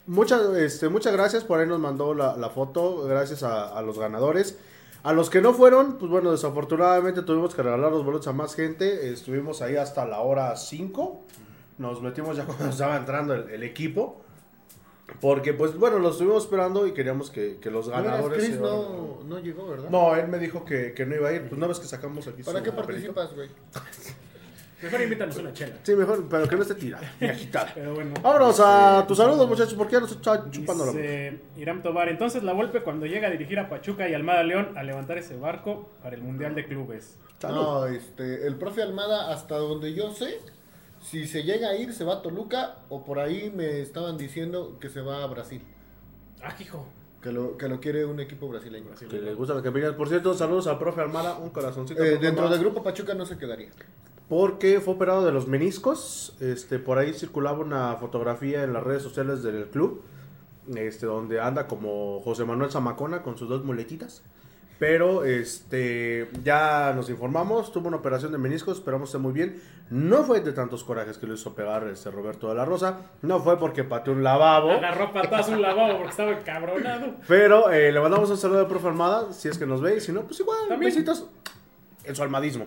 Speaker 1: muchas, este, muchas gracias por ahí nos mandó la, la foto, gracias a, a los ganadores. A los que no fueron, pues bueno, desafortunadamente tuvimos que regalar los boletos a más gente. Estuvimos ahí hasta la hora 5. Nos metimos ya cuando estaba entrando el, el equipo. Porque, pues bueno, los estuvimos esperando y queríamos que, que los
Speaker 2: ¿No eras
Speaker 1: ganadores...
Speaker 2: Chris no, no llegó, ¿verdad?
Speaker 1: No, él me dijo que, que no iba a ir. Pues una vez que sacamos aquí
Speaker 2: ¿Para
Speaker 1: su
Speaker 2: qué
Speaker 1: papelito.
Speaker 2: participas, güey?
Speaker 3: Mejor invítanos una chela.
Speaker 1: Sí, mejor, pero que no esté tirada, ni agitada.
Speaker 3: Pero bueno.
Speaker 1: Vámonos a tus saludos, muchachos, porque ya nos está chupando la boca.
Speaker 3: Irán Tobar, entonces la Volpe cuando llega a dirigir a Pachuca y Almada León a levantar ese barco para el Mundial de Clubes.
Speaker 1: Salud.
Speaker 2: No, este, el profe Almada, hasta donde yo sé, si se llega a ir, se va a Toluca o por ahí me estaban diciendo que se va a Brasil.
Speaker 3: Ah, hijo.
Speaker 2: Que lo, que lo quiere un equipo brasileño.
Speaker 1: Que les gusta la campaña. Por cierto, saludos al profe Almada, un corazoncito.
Speaker 2: Eh, dentro del grupo Pachuca no se quedaría.
Speaker 1: Porque fue operado de los meniscos. Este, por ahí circulaba una fotografía en las redes sociales del club. Este, donde anda como José Manuel Zamacona con sus dos muletitas. Pero este ya nos informamos, tuvo una operación de meniscos, esperamos esté muy bien. No fue de tantos corajes que le hizo pegar este Roberto de la Rosa. No fue porque pateó un lavabo.
Speaker 3: Agarró patas un lavabo porque estaba encabronado.
Speaker 1: Pero eh, le mandamos un saludo al profe Armada, si es que nos ve, y si no, pues igual,
Speaker 3: También.
Speaker 1: besitos en su almadismo.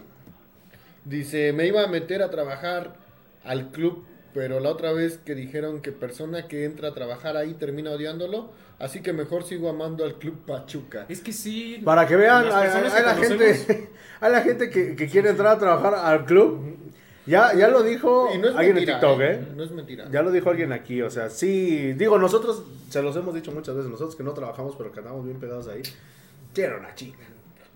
Speaker 2: Dice, me iba a meter a trabajar al club, pero la otra vez que dijeron que persona que entra a trabajar ahí termina odiándolo, así que mejor sigo amando al club Pachuca.
Speaker 3: Es que sí.
Speaker 1: Para que vean, hay,
Speaker 3: que
Speaker 1: la gente, hay la gente que, que quiere entrar a trabajar al club. Ya, ya lo dijo
Speaker 2: Y no
Speaker 1: alguien
Speaker 2: mentira,
Speaker 1: en TikTok,
Speaker 2: ¿eh?
Speaker 1: ¿eh?
Speaker 2: No es mentira.
Speaker 1: Ya lo dijo alguien aquí, o sea, sí, digo, nosotros, se los hemos dicho muchas veces, nosotros que no trabajamos, pero que andamos bien pegados ahí, quiero una chica.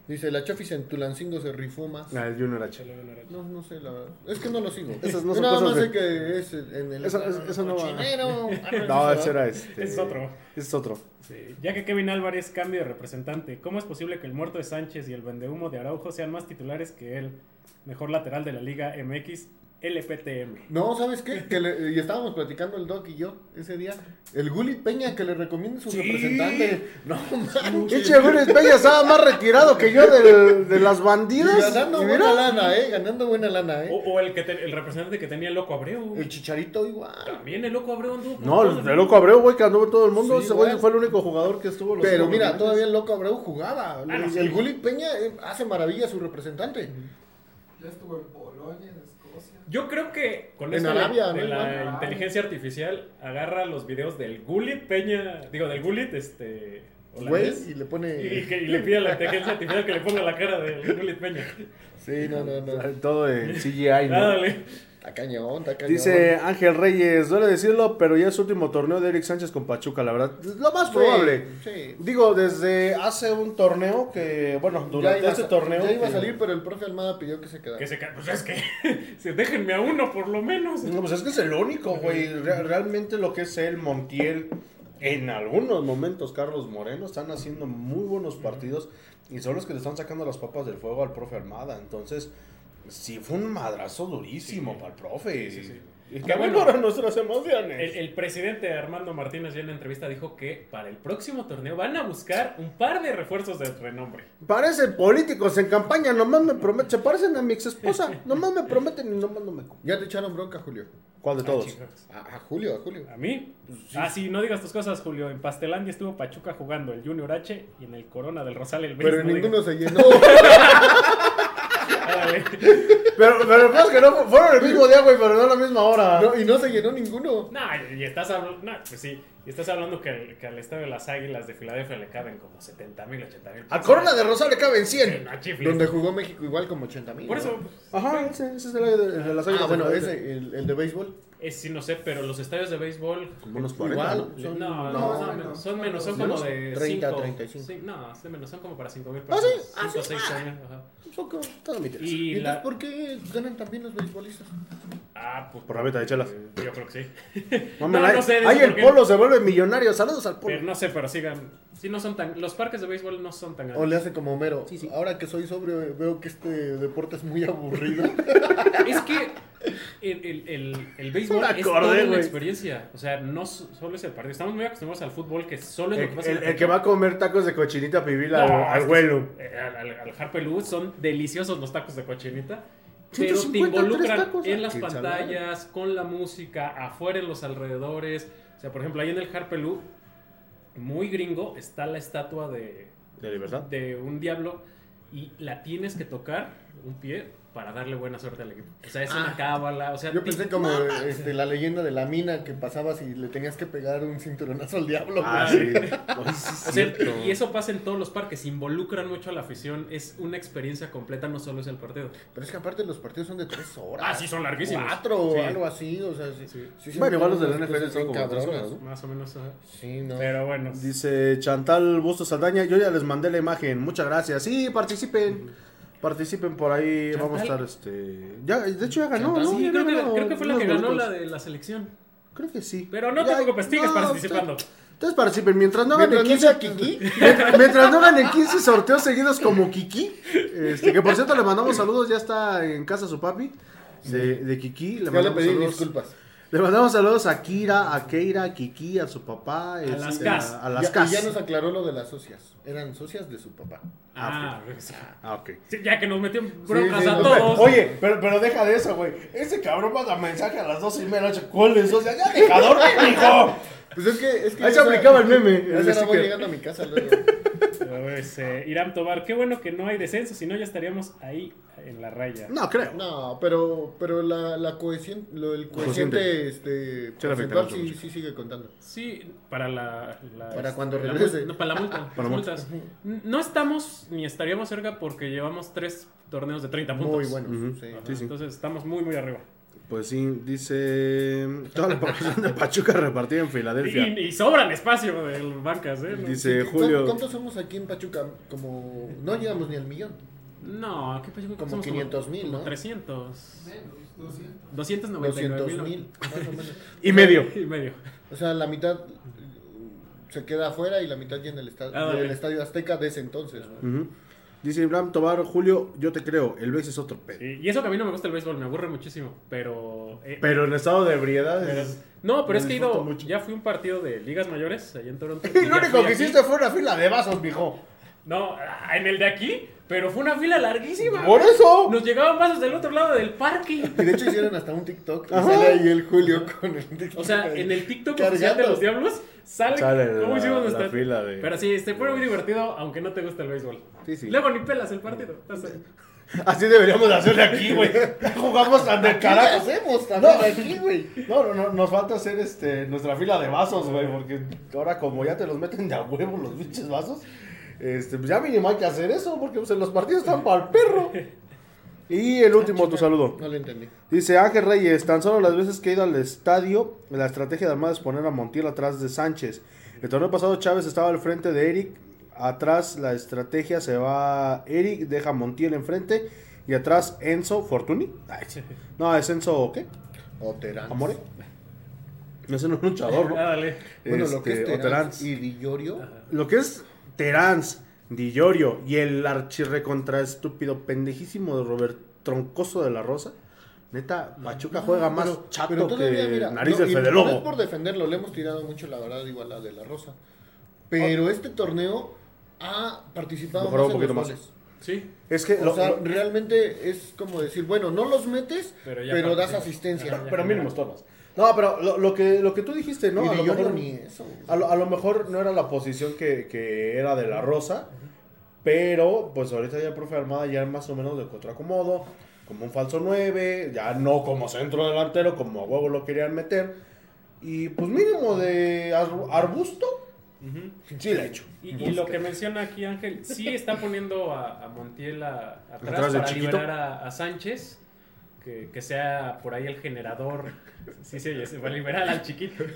Speaker 2: Dice, la Chofis en Tulancingo se rifó más.
Speaker 1: Ah, el Junior H.
Speaker 2: No, no sé, la verdad. Es que no lo sigo.
Speaker 1: Esas no son
Speaker 2: nada
Speaker 1: cosas
Speaker 2: más
Speaker 1: de-
Speaker 2: sé que es en el...
Speaker 1: Eso- eso- eso no va. No,
Speaker 2: ese
Speaker 1: era este.
Speaker 3: Es otro.
Speaker 1: ese es otro.
Speaker 3: Sí, Ya que Kevin Álvarez cambie de representante, ¿cómo es posible que el muerto de Sánchez y el vendehumo de Araujo sean más titulares que él? Mejor lateral de la Liga MX, LPTM.
Speaker 2: No, ¿sabes qué? Que le- y estábamos platicando el Doc y yo ese día. El Gulli Peña que le recomiende su representante. No, manches.
Speaker 1: Pinche Gómez Peña estaba más retirado que yo de las
Speaker 2: Y
Speaker 1: bandidas.
Speaker 2: ganando buena
Speaker 1: mira,
Speaker 2: lana, ¿eh? Ganando buena lana, ¿eh?
Speaker 3: O, o el, que te- el representante que tenía el Loco Abreu.
Speaker 2: El Chicharito igual.
Speaker 3: También el Loco Abreu anduvo
Speaker 1: No, el Loco Abreu, güey, que anduvo en todo el mundo.
Speaker 2: Sí,
Speaker 1: Ese güey
Speaker 2: güey.
Speaker 1: fue el único jugador que estuvo. los
Speaker 2: Pero mira, todavía el Loco Abreu jugaba.
Speaker 3: Ah, no,
Speaker 2: el
Speaker 3: sí.
Speaker 2: el Gulli Peña eh, hace maravilla su representante.
Speaker 5: Ya estuvo en Polonia.
Speaker 3: Yo creo que con
Speaker 2: En
Speaker 3: esto de-
Speaker 2: Arabia,
Speaker 3: de, la inteligencia artificial agarra los videos del Gullit Peña, digo del Gullit este
Speaker 2: y le
Speaker 3: y,
Speaker 2: pone.
Speaker 3: que- y le pide a la inteligencia artificial que le ponga la cara del Gullit Peña.
Speaker 2: Sí, no, no, no.
Speaker 1: Todo en CGI, ¿no?
Speaker 3: Dale.
Speaker 2: Está cañón, está cañón.
Speaker 1: Dice Ángel Reyes, duele decirlo, pero ya es su último torneo de Eric Sánchez con Pachuca, la verdad. Lo más probable.
Speaker 2: Sí.
Speaker 1: Digo, desde hace un torneo que, bueno, durante
Speaker 2: a
Speaker 1: este torneo.
Speaker 2: ya iba a
Speaker 1: que-
Speaker 2: salir, pero el profe Almada pidió que se quedara.
Speaker 3: Que se pues es que se déjenme a uno por lo menos.
Speaker 1: No, pues es que es el único, güey. Re- realmente lo que es él, Montiel, en algunos momentos Carlos Moreno, están haciendo muy buenos partidos y son los que le están sacando las papas del fuego al profe Armada. Entonces, sí fue un madrazo durísimo
Speaker 3: Sí.
Speaker 1: para el profe.
Speaker 3: Sí, sí, sí.
Speaker 1: Y
Speaker 3: qué bueno.
Speaker 1: para nuestras emociones.
Speaker 3: El, el presidente Armando Martínez ya en la entrevista dijo que para el próximo torneo van a buscar un par de refuerzos de renombre.
Speaker 1: Parecen políticos en campaña, nomás me prometen, se parecen a mi ex esposa, nomás me prometen y nomás no me.
Speaker 2: Ya te echaron bronca, Julio.
Speaker 1: ¿Cuál de todos?
Speaker 3: Ah, chicas.
Speaker 2: A, a Julio, a Julio.
Speaker 3: ¿A mí? Ah, sí, no digas tus cosas, Julio. En Pastelandia estuvo Pachuca jugando el Junior H y en el Corona del Rosal el Betis.
Speaker 2: Pero
Speaker 3: no
Speaker 2: ninguno
Speaker 3: digas.
Speaker 2: se llenó.
Speaker 1: Pero, pero el peor es que no fueron el mismo día, güey, pero no a la misma hora.
Speaker 2: No, y no se llenó ninguno.
Speaker 3: No, y estás hablando, no, pues sí, y estás hablando que, al- que al estadio de las Águilas de Filadelfia le caben como 70 mil, 80 mil.
Speaker 1: A Corona de Rosa le caben 100.
Speaker 3: No, chifles.
Speaker 2: Donde jugó México igual como 80 mil.
Speaker 3: Por eso,
Speaker 1: Ajá, ese, ese es el de, de las
Speaker 2: Ah,
Speaker 1: águilas.
Speaker 2: bueno,
Speaker 1: de-
Speaker 2: ese, el, el de béisbol.
Speaker 3: Es, sí, no sé, pero los estadios de béisbol...
Speaker 1: Como unos 40.
Speaker 2: Igual.
Speaker 1: ¿no?
Speaker 2: Son-
Speaker 3: no, no,
Speaker 2: no,
Speaker 3: no,
Speaker 5: menos.
Speaker 3: son menos, son
Speaker 2: ¿Menos?
Speaker 3: como de
Speaker 2: 30,
Speaker 3: 5,
Speaker 2: 35.
Speaker 3: Sí, no, son menos, son como para 5 mil
Speaker 2: ¿Ah,
Speaker 3: pesos.
Speaker 2: sí? Ah,
Speaker 3: 5
Speaker 2: sí.
Speaker 3: 6
Speaker 2: Ah.
Speaker 3: años, ajá.
Speaker 2: Un poco.
Speaker 1: Todo mi.
Speaker 3: Y
Speaker 2: ¿Y
Speaker 3: la...
Speaker 2: por qué ganan también los beisbolistas?
Speaker 3: Ah, pues...
Speaker 1: Por la venta de chelas.
Speaker 3: Yo creo que sí.
Speaker 1: Mames,
Speaker 3: No,
Speaker 1: ahí-
Speaker 3: no sé,
Speaker 1: ahí
Speaker 3: eso
Speaker 1: el polo se vuelve millonario. Saludos al polo.
Speaker 3: Pero no sé, pero sigan... Sí, no son tan... Los parques de béisbol no son tan
Speaker 2: O
Speaker 3: grandes.
Speaker 2: le hace como Homero.
Speaker 1: Sí, sí.
Speaker 2: Ahora que soy sobrio, veo que este deporte es muy aburrido.
Speaker 3: Es que el, el, el, el béisbol es toda una experiencia. O sea, no so- solo es el partido. Estamos muy acostumbrados al fútbol, que solo es lo
Speaker 1: El,
Speaker 3: que pasa
Speaker 1: el- el que va a comer tacos de cochinita pibil
Speaker 3: No,
Speaker 1: al, al vuelo.
Speaker 3: eh, Al, al, al Harpelú son deliciosos los tacos de cochinita. Pero te
Speaker 1: 153
Speaker 3: involucran
Speaker 1: tacos,
Speaker 3: en las pantallas, con la música, afuera en los alrededores. O sea, por ejemplo, ahí en el Harpelú, muy gringo, está la estatua de,
Speaker 1: De libertad.
Speaker 3: de un diablo y la tienes que tocar un pie para darle buena suerte al equipo. O sea, es una
Speaker 2: Ah.
Speaker 3: cábala. O sea,
Speaker 2: Yo pensé como este, la leyenda de la mina que pasabas y le tenías que pegar un cinturonazo al diablo.
Speaker 1: Ah,
Speaker 2: güey.
Speaker 1: sí. Ay, sí, es
Speaker 3: O sea,
Speaker 1: cierto.
Speaker 3: y eso pasa en todos los parques, involucran mucho a la afición, es una experiencia completa, no solo es el partido.
Speaker 2: Pero es que aparte los partidos son de tres horas.
Speaker 3: Ah, sí, son larguísimos.
Speaker 2: Cuatro o
Speaker 3: Sí.
Speaker 2: algo así, o sea, sí.
Speaker 1: Bueno, igual los de la NFL son como tres horas, ¿no?
Speaker 3: Más o menos.
Speaker 2: Sí, no.
Speaker 3: Pero bueno.
Speaker 1: Dice Chantal Bustos Saldaña, yo ya les mandé la imagen, muchas gracias. Sí, participen. Participen por ahí,
Speaker 3: ¿Chantal?
Speaker 1: vamos a estar este. Ya, de hecho ya ganó, ¿no?
Speaker 3: Sí,
Speaker 1: Ya
Speaker 3: creo que,
Speaker 1: ganó
Speaker 3: creo que fue la que ganó la de la selección.
Speaker 1: Creo que sí.
Speaker 3: Pero no te
Speaker 1: Ya,
Speaker 3: preocupes, sigues
Speaker 1: no,
Speaker 3: participando.
Speaker 1: usted- Ustedes participen, mientras no hagan
Speaker 2: Mientras
Speaker 1: en
Speaker 2: no sea
Speaker 1: 15
Speaker 2: Kiki.
Speaker 1: mientras, no hagan en 15 sorteos seguidos como Kiki. Este, que por cierto le mandamos saludos, ya está en casa su papi. De, de Kiki. Le
Speaker 2: Ya le
Speaker 1: mandamos
Speaker 2: pedí
Speaker 1: saludos.
Speaker 2: disculpas.
Speaker 1: Le mandamos saludos a Kira, a Keira, a Kiki, a su papá. este,
Speaker 3: las Cas.
Speaker 1: A, a las
Speaker 2: Ya, y ya nos aclaró lo de las socias. Eran socias de su papá.
Speaker 3: Ah.
Speaker 1: Ah, ok.
Speaker 3: Sí, ya que nos metió en broncas
Speaker 2: sí,
Speaker 3: a todos.
Speaker 1: Oye, pero, pero deja de eso, güey. Ese cabrón manda mensaje a las 12 y media de la noche. ¿Cuál es? Sea, ya deja dormir, hijo.
Speaker 2: Pues es que. Es que
Speaker 1: Ahí se aplicaba el meme,
Speaker 2: hora voy llegando a mi casa luego.
Speaker 3: Pues, eh, Irán Tobar, qué bueno que no hay descenso, si no ya estaríamos ahí en la raya.
Speaker 1: No, creo.
Speaker 2: No, pero, pero la, la cohesión, lo, el coeficiente este, porcentual sí, sí sigue contando.
Speaker 3: Sí, para la, la-
Speaker 2: Para cuando
Speaker 3: la
Speaker 2: regrese.
Speaker 3: multa- no, para la multa.
Speaker 1: Para
Speaker 3: multas. No estamos ni estaríamos cerca porque llevamos tres torneos de 30 puntos.
Speaker 2: Muy bueno.
Speaker 1: Ujú.
Speaker 2: sí.
Speaker 3: Ajá,
Speaker 1: Sí, sí.
Speaker 3: Entonces estamos muy, muy arriba.
Speaker 1: Pues sí, dice. Toda la población de Pachuca repartida en Filadelfia.
Speaker 3: Y, y sobran espacio de bancas, ¿eh? No,
Speaker 1: Dice
Speaker 2: ¿Cu-
Speaker 1: Julio.
Speaker 2: ¿Cuántos somos aquí en Pachuca? Como. No llegamos ni al millón.
Speaker 3: No, ¿qué pasó?
Speaker 2: Como
Speaker 3: Somos
Speaker 2: 500,000,
Speaker 3: como
Speaker 2: ¿no?
Speaker 3: 300.
Speaker 5: Menos, 200.
Speaker 3: 299
Speaker 2: 200 mil, más o menos.
Speaker 1: Y medio.
Speaker 3: Y medio.
Speaker 2: O sea, la mitad se queda afuera y la mitad ya en el, esta-
Speaker 3: Ah,
Speaker 2: el estadio Azteca de ese entonces. ¿no?
Speaker 1: Ujú. Dice Ibrahim Tobar, Julio, yo te creo, el beso es otro pedo.
Speaker 3: Y, y eso que a mí no me gusta el béisbol, me aburre muchísimo. Pero. eh,
Speaker 1: Pero en estado de ebriedad.
Speaker 3: pero-
Speaker 1: es-
Speaker 3: no, pero es que he ido.
Speaker 1: mucho.
Speaker 3: Ya fui un partido de ligas mayores allá en Toronto.
Speaker 1: Y
Speaker 3: y
Speaker 1: lo único que
Speaker 3: aquí.
Speaker 1: hiciste fue una fila de vasos, mijo.
Speaker 3: No, ah, en el de aquí, pero fue una fila larguísima.
Speaker 1: Por eso.
Speaker 3: Nos llegaban vasos del otro lado del parque.
Speaker 2: Y de hecho hicieron hasta un TikTok y
Speaker 1: Ajá.
Speaker 2: sale ahí el Julio con el TikTok.
Speaker 3: O sea,
Speaker 2: ahí.
Speaker 3: en el TikTok oficial de los Diablos sale,
Speaker 1: Sale
Speaker 3: cómo
Speaker 1: la-
Speaker 3: hicimos nuestra
Speaker 1: fila de-
Speaker 3: Pero sí, este fue muy divertido, aunque no te gusta el béisbol.
Speaker 1: Sí, sí.
Speaker 3: Luego ni pelas el partido. Entonces,
Speaker 1: Así deberíamos de hacerle aquí, güey. Jugamos tan
Speaker 2: ¿Qué
Speaker 1: carajo.
Speaker 2: hacemos también
Speaker 1: No.
Speaker 2: aquí, güey?
Speaker 1: No, no, no, nos falta hacer este, nuestra fila de vasos, güey, porque ahora como ya te los meten de a huevo los pinches vasos, este, pues ya mínimo hay que hacer eso, porque pues, en los partidos están para el perro. Y el último, tu saludo.
Speaker 2: No lo entendí.
Speaker 1: Dice Ángel Reyes, tan solo las veces que he ido al estadio, la estrategia de Armada es poner a Montiel atrás de Sánchez. El torneo pasado Chávez estaba al frente de Eric, atrás la estrategia se va Eric, deja a Montiel enfrente y atrás Enzo Fortuny. Ay. No, es Enzo, ¿qué?
Speaker 2: O Terán.
Speaker 1: Amore. No es un luchador, ¿no?
Speaker 3: ah, dale.
Speaker 2: Bueno, lo que es
Speaker 1: Este,
Speaker 2: Terán y Di Llorio.
Speaker 1: Lo que es Terán, Di Llorio y el archirre contra estúpido pendejísimo de Robert Troncoso de la Rosa. Neta, Pachuca juega más
Speaker 2: Pero-
Speaker 1: chato
Speaker 2: pero todavía,
Speaker 1: que
Speaker 2: mira,
Speaker 1: nariz
Speaker 2: no,
Speaker 1: de Fede
Speaker 2: No es
Speaker 1: Lobo.
Speaker 2: por defenderlo, le hemos tirado mucho, la verdad, igual la de la Rosa. Pero este torneo ha participado
Speaker 1: Mejoró
Speaker 2: más
Speaker 1: un
Speaker 2: en los
Speaker 1: poquito más.
Speaker 2: goles.
Speaker 3: Sí.
Speaker 1: Es que
Speaker 2: O
Speaker 1: lo-
Speaker 2: sea,
Speaker 1: lo-
Speaker 2: realmente es como decir, bueno, no los metes,
Speaker 3: Pero
Speaker 2: das asistencia.
Speaker 1: Pero mínimo todos. No, pero lo, lo que, lo que tú dijiste, ¿no?
Speaker 2: y
Speaker 1: a, lo mejor,
Speaker 2: ni eso.
Speaker 1: a, lo, a lo mejor no era la posición que, que era de la Rosa, Pero, pues ahorita ya el profe Almada ya más o menos de contracomodo, como un falso 9, ya no como centro delantero, como a huevo lo querían meter. Y pues mínimo de ar- arbusto, sí le he hecho.
Speaker 3: Y, y lo que menciona aquí Ángel, sí está poniendo a, a Montiel a- atrás
Speaker 1: Atrás
Speaker 3: para
Speaker 1: chiquito.
Speaker 3: liberar a, a Sánchez, que, que sea por ahí el generador, sí, sí, se va a liberar al chiquito.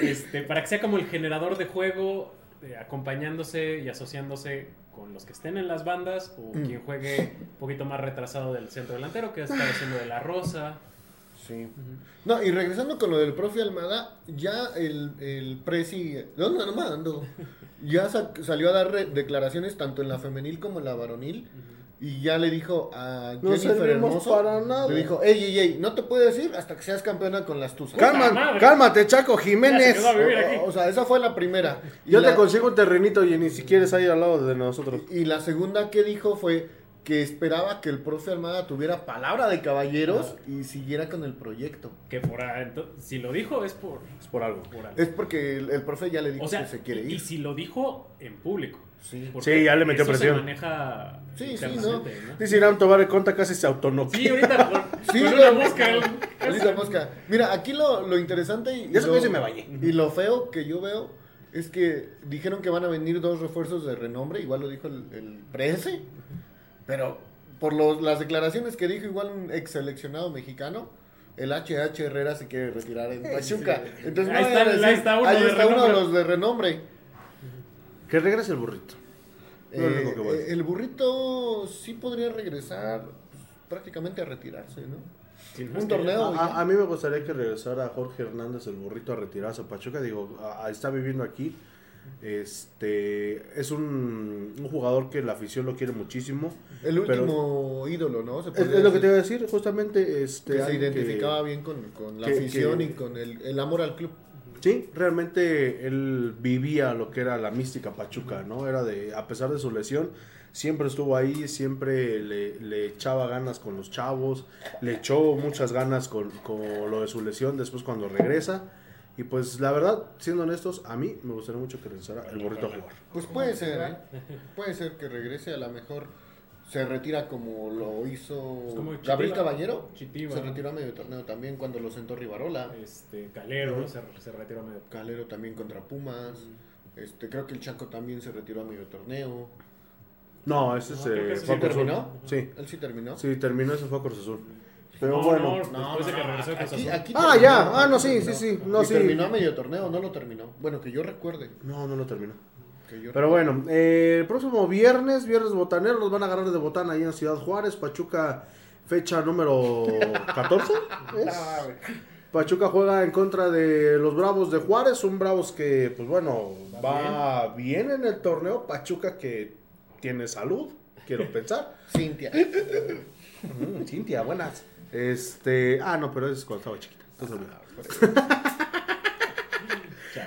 Speaker 3: Este, para que sea como el generador de juego, eh, acompañándose y asociándose con los que estén en las bandas o
Speaker 2: Mm.
Speaker 3: quien juegue un poquito más retrasado del centro delantero, que está haciendo de la Rosa.
Speaker 2: Sí. No, y regresando con lo del profe Almada, ya el, el presi, ¿dónde no mando? Ya sa- salió a dar declaraciones tanto en la femenil como en la varonil. Y ya le dijo a
Speaker 1: No
Speaker 2: Jennifer
Speaker 1: servimos
Speaker 2: Hermoso,
Speaker 1: para nada.
Speaker 2: le dijo, ey, ey, ey, no te puedes ir hasta que seas campeona con las Tuzas.
Speaker 1: Calma-
Speaker 3: madre!
Speaker 1: cálmate, Chaco Jiménez.
Speaker 3: se.
Speaker 2: O, o sea, esa fue la primera. Y
Speaker 1: Yo
Speaker 2: la-
Speaker 1: te consigo un terrenito y ni siquiera es ahí al lado de nosotros.
Speaker 2: Y la segunda que dijo fue que esperaba que el profe Almada tuviera palabra de caballeros y siguiera con el proyecto.
Speaker 3: Que por ahí, ento- si lo dijo es por,
Speaker 1: Es por algo.
Speaker 3: por algo.
Speaker 2: Es porque el, el profe ya le dijo
Speaker 3: O sea,
Speaker 2: que se quiere
Speaker 3: y, y
Speaker 2: ir.
Speaker 3: si lo dijo en público.
Speaker 2: Sí.
Speaker 1: Sí, ya le metió
Speaker 3: eso
Speaker 1: presión.
Speaker 3: Se maneja
Speaker 2: Sí, sí,
Speaker 3: internamente, ¿no?
Speaker 1: Dice Irán Tobar conta casi se autonoquea.
Speaker 3: Sí, ahorita con,
Speaker 2: Sí,
Speaker 3: con
Speaker 2: no,
Speaker 3: una
Speaker 2: no,
Speaker 3: mosca.
Speaker 2: Ahorita mosca. Mira, aquí lo, lo interesante y,
Speaker 1: Ya se
Speaker 2: lo,
Speaker 1: me dice, me bañé.
Speaker 2: y lo feo que yo veo es que dijeron que van a venir dos refuerzos de renombre, igual lo dijo el, el Prese, pero por los, las declaraciones que dijo igual un ex seleccionado mexicano, el HH Herrera se quiere retirar en Pachuca. Entonces,
Speaker 3: Ahí
Speaker 2: no
Speaker 3: está-
Speaker 2: a
Speaker 3: ahí
Speaker 2: decir,
Speaker 3: está uno
Speaker 2: ahí
Speaker 3: de
Speaker 2: está uno de los de renombre.
Speaker 1: Que regrese el burrito.
Speaker 2: Eh,
Speaker 1: que voy
Speaker 2: el burrito sí podría regresar pues, prácticamente a retirarse, ¿no?
Speaker 3: No
Speaker 2: Un
Speaker 3: que-
Speaker 2: torneo.
Speaker 1: A, a- mí me gustaría que regresara Jorge Hernández, el burrito, a retirarse a Pachuca. Digo, a- a- está viviendo aquí. Este es un, un jugador que la afición lo quiere muchísimo.
Speaker 2: El
Speaker 1: Pero-
Speaker 2: último ídolo, ¿no? Se
Speaker 1: Es, lo que te iba a decir, justamente. Este,
Speaker 2: que se identificaba bien con, con la afición y con el, el amor al club.
Speaker 1: Sí, realmente él vivía lo que era la mística Pachuca, ¿no? Era de, a pesar de su lesión, siempre estuvo ahí, siempre le, echaba ganas con los chavos, le echó muchas ganas con, con lo de su lesión después cuando regresa. Y pues la verdad, siendo honestos, a mí me gustaría mucho que regresara el burrito a jugar.
Speaker 2: Pues puede ser, ¿eh? Puede ser que regrese, a lo mejor se retira como lo hizo
Speaker 3: Pues como
Speaker 2: Gabriel. Caballero.
Speaker 3: Chitiba.
Speaker 2: Se retiró a medio torneo también cuando lo sentó Rivarola.
Speaker 3: Este, Calero se, se retiró medio.
Speaker 2: Calero también contra Pumas. Este, creo que el Chaco también se retiró a medio torneo.
Speaker 1: No, ese
Speaker 3: No,
Speaker 1: se fue
Speaker 3: sí
Speaker 1: a
Speaker 2: terminó.
Speaker 1: Sí,
Speaker 2: Él sí terminó.
Speaker 1: sí, terminó, ese fue a Cruz Azul. Pero
Speaker 3: No,
Speaker 1: bueno.
Speaker 3: no, de que regresó de Cruz
Speaker 2: aquí,
Speaker 3: Azul.
Speaker 2: aquí
Speaker 1: Ah,
Speaker 2: terminó,
Speaker 1: ya. Ah, no, sí,
Speaker 2: terminó.
Speaker 1: sí, sí. No,
Speaker 2: Y
Speaker 1: sí.
Speaker 2: terminó a medio torneo, no lo terminó. Bueno, que yo recuerde.
Speaker 1: No, no lo terminó. Pero bueno, eh, el próximo viernes, viernes botanero, nos van a agarrar de botana ahí en Ciudad Juárez, Pachuca, fecha número 14. ¿es?
Speaker 2: Ah, güey.
Speaker 1: Pachuca juega en contra de los Bravos de Juárez, un Bravos que, pues bueno, va bien en el torneo. Pachuca que tiene salud, quiero pensar.
Speaker 2: Cintia.
Speaker 1: Mm, Cintia, buenas. Este, ah, no, pero es cuando estaba chiquita. entonces olvídalo.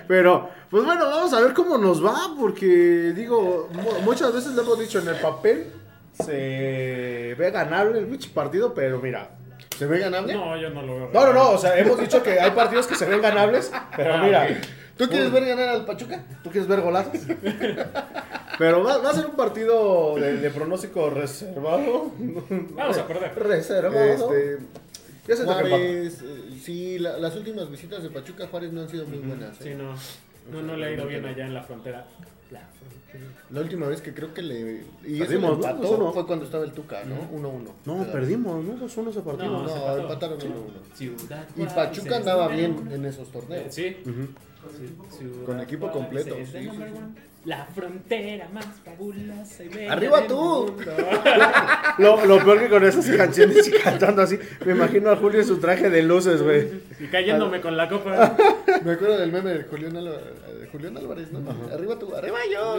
Speaker 1: Pero, pues bueno, vamos a ver cómo nos va, porque digo, mu- muchas veces le hemos dicho en el papel se ve ganable el partido, pero mira.
Speaker 2: ¿Se ve ganable?
Speaker 3: No, yo no lo veo.
Speaker 1: No, no, no, o sea, hemos dicho que hay partidos que se ven ganables, pero
Speaker 3: Ah,
Speaker 1: mira.
Speaker 2: ¿Tú quieres ver ganar al Pachuca?
Speaker 1: ¿Tú quieres ver golazos? Pero va, va a ser un partido de, de pronóstico reservado.
Speaker 3: Vamos a perder.
Speaker 1: Reservado.
Speaker 2: Este,
Speaker 1: Ya se.
Speaker 2: Juárez, eh, sí, la- las últimas visitas de Pachuca a Juárez no han sido muy buenas.
Speaker 3: Sí,
Speaker 2: ¿eh?
Speaker 3: no. No, no le ha ido bien allá en la frontera. La frontera.
Speaker 2: La última vez que creo que le. Y
Speaker 1: Perdimos, ¿no?
Speaker 2: empató
Speaker 1: 2-1.
Speaker 2: fue cuando estaba el Tuca, ¿no? 1-1.
Speaker 1: No,
Speaker 2: Quedaron.
Speaker 1: perdimos, ¿no? 2-1 ese partido.
Speaker 3: No,
Speaker 2: No,
Speaker 3: se
Speaker 2: empataron
Speaker 3: Sí.
Speaker 2: 1-1.
Speaker 3: Ciudad
Speaker 2: Y Pachuca andaba bien en esos torneos.
Speaker 3: Sí.
Speaker 1: Ujú.
Speaker 3: Ciudad
Speaker 2: Con equipo completo,
Speaker 3: the
Speaker 2: sí,
Speaker 3: La frontera más fabulosa y bella
Speaker 2: ¡Arriba
Speaker 3: del
Speaker 2: tú!
Speaker 3: mundo.
Speaker 1: Lo, lo peor que con esas canciones y cantando así, me imagino a Julio en su traje de luces, güey.
Speaker 3: Y cayéndome con la copa.
Speaker 2: Me acuerdo del meme de Julián, Álvarez, de Julián Álvarez, ¿no? Arriba tú, arriba yo.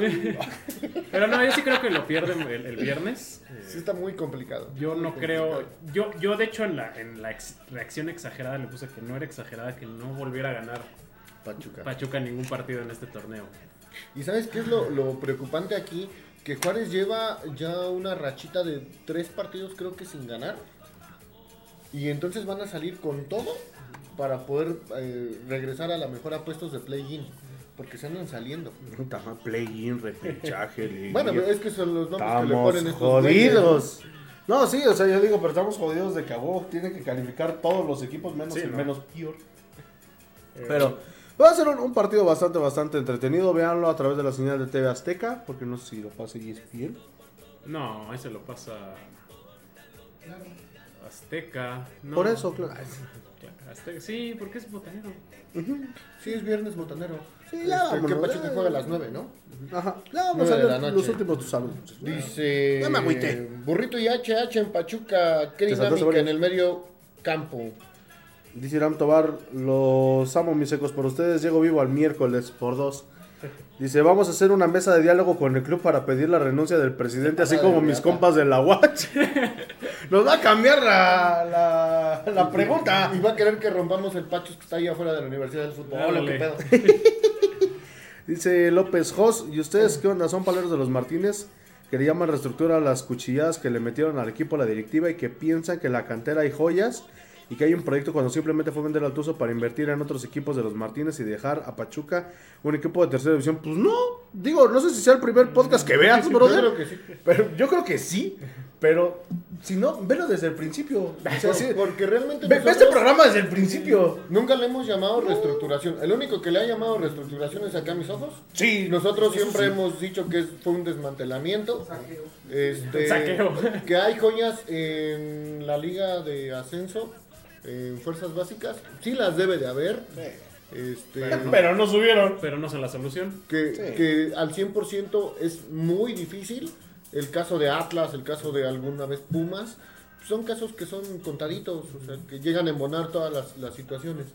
Speaker 3: Pero no, yo sí creo que lo pierden el, el viernes. Eh,
Speaker 2: Sí está muy complicado.
Speaker 3: Yo
Speaker 2: Muy
Speaker 3: no creo.
Speaker 2: complicado.
Speaker 3: Yo, yo de hecho, en la, en la ex- reacción exagerada le puse que no era exagerada, que no volviera a ganar
Speaker 2: Pachuca.
Speaker 3: Pachuca ningún partido en este torneo.
Speaker 2: ¿Y sabes qué es lo, lo preocupante aquí? Que Juárez lleva ya una rachita de tres partidos creo que sin ganar. Y entonces van a salir con todo para poder eh, regresar a la mejor a puestos de play-in. porque se andan saliendo.
Speaker 1: Play-in, repechaje.
Speaker 2: Bueno, pero es que son los nombres que le
Speaker 1: Estamos
Speaker 2: ponen estos
Speaker 1: jodidos. No, sí, o sea, yo digo, pero estamos jodidos de que tiene que calificar todos los equipos menos
Speaker 3: Sí,
Speaker 1: el
Speaker 3: ¿no?
Speaker 1: menos peor.
Speaker 3: Eh,
Speaker 1: Pero va a ser un, un partido bastante, bastante entretenido. Véanlo a través de la señal de TV Azteca, porque no sé si lo pasa ESPN.
Speaker 3: No, ahí se lo pasa Azteca. no.
Speaker 1: Por eso, claro.
Speaker 3: Azteca, sí, porque es botanero.
Speaker 2: Sí, es viernes botanero.
Speaker 1: Sí, ya
Speaker 2: Este, que Pachuca juega a las 9, ¿no?
Speaker 1: Ajá. Ya vamos a ver los últimos tus saludos.
Speaker 2: Dice
Speaker 1: Ya me agüité.
Speaker 2: Burrito y HH en Pachuca, qué dinámica en el medio campo.
Speaker 1: Dice Iram Tobar, los amo mis secos por ustedes, llego vivo al miércoles por dos. Dice, vamos a hacer una mesa de diálogo con el club para pedir la renuncia del presidente, así como mis compas de la Watch. Nos va a cambiar la, la, la pregunta.
Speaker 2: Y va a querer que rompamos el pachos que está ahí afuera de la Universidad del Fútbol.
Speaker 3: Ándale.
Speaker 2: ¿qué pedo?
Speaker 1: Dice López Jos, ¿y ustedes qué onda? ¿Son paleros de los Martínez? Que le llaman reestructura a las cuchilladas que le metieron al equipo la directiva y que piensan que en la cantera hay joyas y que hay un proyecto cuando simplemente fue vender al Tuzo para invertir en otros equipos de los Martínez y dejar a Pachuca un equipo de tercera división. Pues no, digo, no sé si sea el primer podcast que veas,
Speaker 2: Yo
Speaker 1: brother.
Speaker 2: creo que sí.
Speaker 1: Pero yo creo que sí, pero si no, velo desde el principio. O sea, sí,
Speaker 2: Porque realmente
Speaker 1: ve, ve este programa desde el principio.
Speaker 2: nunca le hemos llamado reestructuración. El único que le ha llamado reestructuración es acá a mis ojos.
Speaker 1: Sí,
Speaker 2: Nosotros siempre
Speaker 1: sí.
Speaker 2: hemos dicho que fue un desmantelamiento.
Speaker 5: Saqueo.
Speaker 2: Este,
Speaker 3: Saqueo.
Speaker 2: Que hay joyas en la liga de ascenso, en fuerzas básicas. Sí las debe de haber. Este,
Speaker 1: Pero no subieron.
Speaker 3: Pero no son la solución.
Speaker 2: que,
Speaker 1: Sí.
Speaker 2: que al 100% es muy difícil. El caso de Atlas, el caso de alguna vez Pumas, son casos que son contaditos, o sea, que llegan a embonar todas las, las situaciones,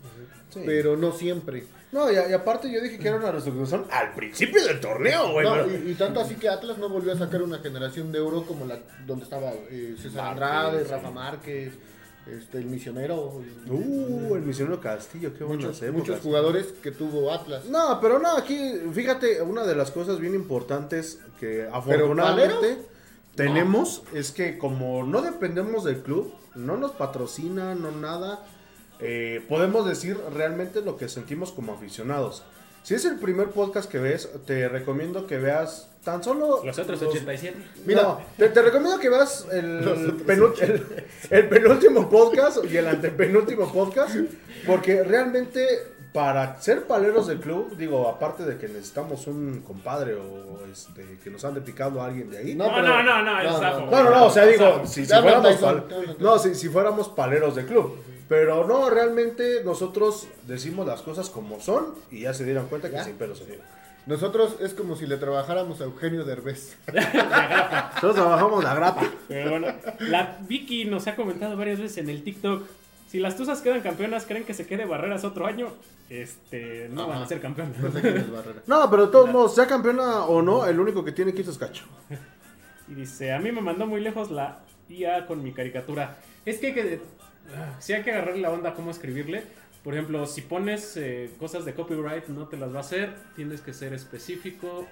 Speaker 1: Sí.
Speaker 2: pero no siempre.
Speaker 1: No, y, y aparte yo dije que era una reestructuración al principio del torneo, güey.
Speaker 2: No,
Speaker 1: pero-
Speaker 2: y, y tanto así que Atlas no volvió a sacar una generación de oro como la donde estaba eh, César Andrade, Rafa Márquez, este, el misionero,
Speaker 1: Uh, el misionero Castillo, qué buenas
Speaker 2: muchos, muchos jugadores que tuvo Atlas.
Speaker 1: No, pero no, aquí, fíjate, una de las cosas bien importantes que afortunadamente tenemos es que como no dependemos del club, no nos patrocina, no nada, eh, podemos decir realmente lo que sentimos como aficionados. Si es el primer podcast que ves, te recomiendo que veas tan solo...
Speaker 3: Los otros
Speaker 1: los-
Speaker 3: 87.
Speaker 1: Mira,
Speaker 2: No.
Speaker 1: te, te recomiendo que veas el, penú- el- el penúltimo podcast y el antepenúltimo podcast, porque realmente para ser paleros del club, digo, aparte de que necesitamos un compadre o este que nos ande picando a alguien de ahí.
Speaker 3: No,
Speaker 1: No,
Speaker 3: no, no, no, el
Speaker 2: no,
Speaker 3: sapo.
Speaker 2: no.
Speaker 1: no, no, o sea, digo, si, si fuéramos pal- no, si, si fuéramos paleros del club. Pero no, realmente nosotros decimos las cosas como son y ya se dieron cuenta que
Speaker 2: ¿Ya?
Speaker 1: sin pelos en la lengua.
Speaker 2: Nosotros es como si le trabajáramos a Eugenio Derbez.
Speaker 1: Nosotros trabajamos la grata.
Speaker 3: Pero bueno, la Vicky nos ha comentado varias veces en el TikTok. Si las Tuzas quedan campeonas, ¿creen que se quede Barreras otro año? Este, no van a ser campeones.
Speaker 2: No sé quién es Barrera.
Speaker 1: No, pero de todos modos, sea campeona o no, el único que tiene que ir es Cacho.
Speaker 3: Y dice, a mí me mandó muy lejos la IA con mi caricatura. Es que hay que... ah, Sí hay que agarrarle la onda cómo escribirle. Por ejemplo, si pones eh, cosas de copyright, no te las va a hacer. Tienes que ser específico.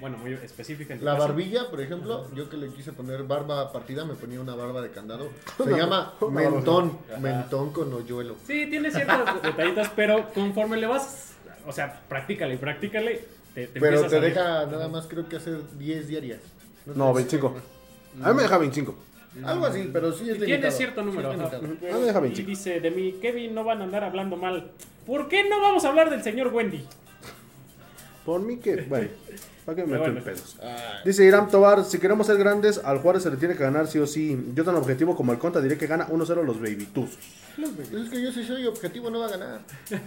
Speaker 3: Bueno, muy específica en tu
Speaker 2: La
Speaker 3: caso.
Speaker 2: barbilla, por ejemplo, yo que le quise poner barba partida, me ponía una barba de candado. Se llama mentón, mentón con hoyuelo.
Speaker 3: Sí, tiene ciertos detallitos, pero conforme le vas... O sea, practícale, practícale. Te, te
Speaker 2: Pero te deja nada más, creo que hacer 10 diarias.
Speaker 1: No,
Speaker 2: sé.
Speaker 1: 25. A mí me deja 25.
Speaker 2: Algo así, pero sí es limitado.
Speaker 3: Tiene cierto
Speaker 2: Sí
Speaker 3: número. ajá.
Speaker 1: Ah,
Speaker 3: y
Speaker 1: 25.
Speaker 3: dice, de mi Kevin no van a andar hablando mal. ¿Por qué no vamos a hablar del señor Wendy?
Speaker 1: Por mí que, bueno, ¿para qué me
Speaker 3: Pero
Speaker 1: meto en
Speaker 3: bueno.
Speaker 1: pedos?
Speaker 2: Ah,
Speaker 1: Dice Irán Tobar, si queremos ser grandes, al Juárez se le tiene que ganar sí o sí. Yo tan objetivo como el Conta diré que gana 1-0 los Baby
Speaker 2: es que yo si soy objetivo no va a ganar.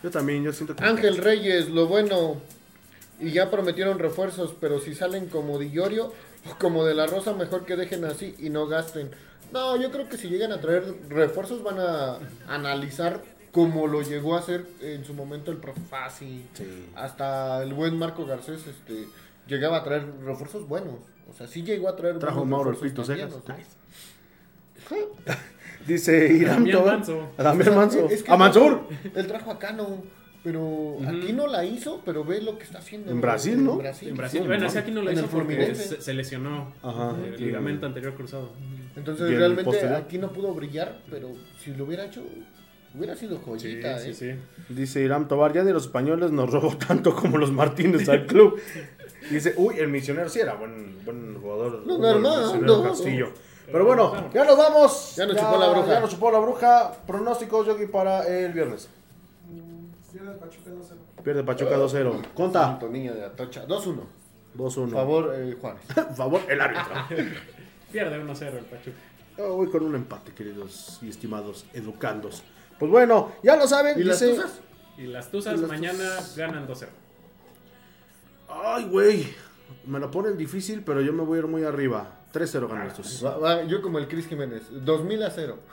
Speaker 1: Yo también, yo siento que...
Speaker 2: Ángel Reyes, lo bueno. Y ya prometieron refuerzos, pero si salen como Dillorio como de la Rosa, mejor que dejen así y no gasten. No, yo creo que si llegan a traer refuerzos van a analizar como lo llegó a hacer en su momento el profe Fassi.
Speaker 1: Sí.
Speaker 2: Hasta el buen Marco Garcés este, llegaba a traer refuerzos buenos. O sea, sí llegó a traer
Speaker 1: Trajo
Speaker 2: buenos
Speaker 1: Mauro el Pito Cejas. Dice Irán
Speaker 3: Damián. Manso.
Speaker 1: A Damián Manso.
Speaker 2: Es que
Speaker 1: ¡A Mansur!
Speaker 2: Él trajo a Cano, pero aquí no la hizo, pero ve lo que está haciendo.
Speaker 1: En Brasil, ¿no?
Speaker 3: En Brasil. Bueno, aquí no
Speaker 2: En
Speaker 3: hizo porque se, se lesionó
Speaker 1: Ajá.
Speaker 3: el ligamento anterior cruzado.
Speaker 2: Entonces
Speaker 1: ¿Y el
Speaker 2: realmente
Speaker 1: posterior?
Speaker 2: aquí no pudo brillar, pero si lo hubiera hecho, Hubiera sido joyita,
Speaker 3: sí,
Speaker 2: ¿eh?
Speaker 3: sí.
Speaker 1: Dice Irán Tobar, ya de los españoles nos robó tanto como los Martínez al club. Dice, uy, el misionero sí era buen, buen jugador.
Speaker 2: No,
Speaker 1: misionero
Speaker 2: no.
Speaker 1: Castillo. Pero bueno, ya nos vamos.
Speaker 2: Ya nos chupó la bruja.
Speaker 1: Ya nos chupó la bruja. Pronósticos, Yogi, para el viernes.
Speaker 5: Pierde el Pachuca 2-0.
Speaker 1: Pierde Pachuca 2-0. Conta.
Speaker 2: Santo niño de Atocha. 2-1.
Speaker 1: 2-1.
Speaker 2: Por favor, eh, Juárez.
Speaker 1: Favor, el árbitro.
Speaker 3: Pierde 1-0 el Pachuca.
Speaker 1: Yo voy con un empate, queridos y estimados educandos. Pues bueno, ya lo saben.
Speaker 2: ¿Y las cosas?
Speaker 3: Y las Tuzas
Speaker 1: Y las
Speaker 3: mañana ganan 2-0.
Speaker 1: Ay, güey. Me lo ponen difícil, pero yo me voy a ir muy arriba. 3-0 ganan estos.
Speaker 2: Va- va, yo como el Chris Jiménez. 2000 a 0.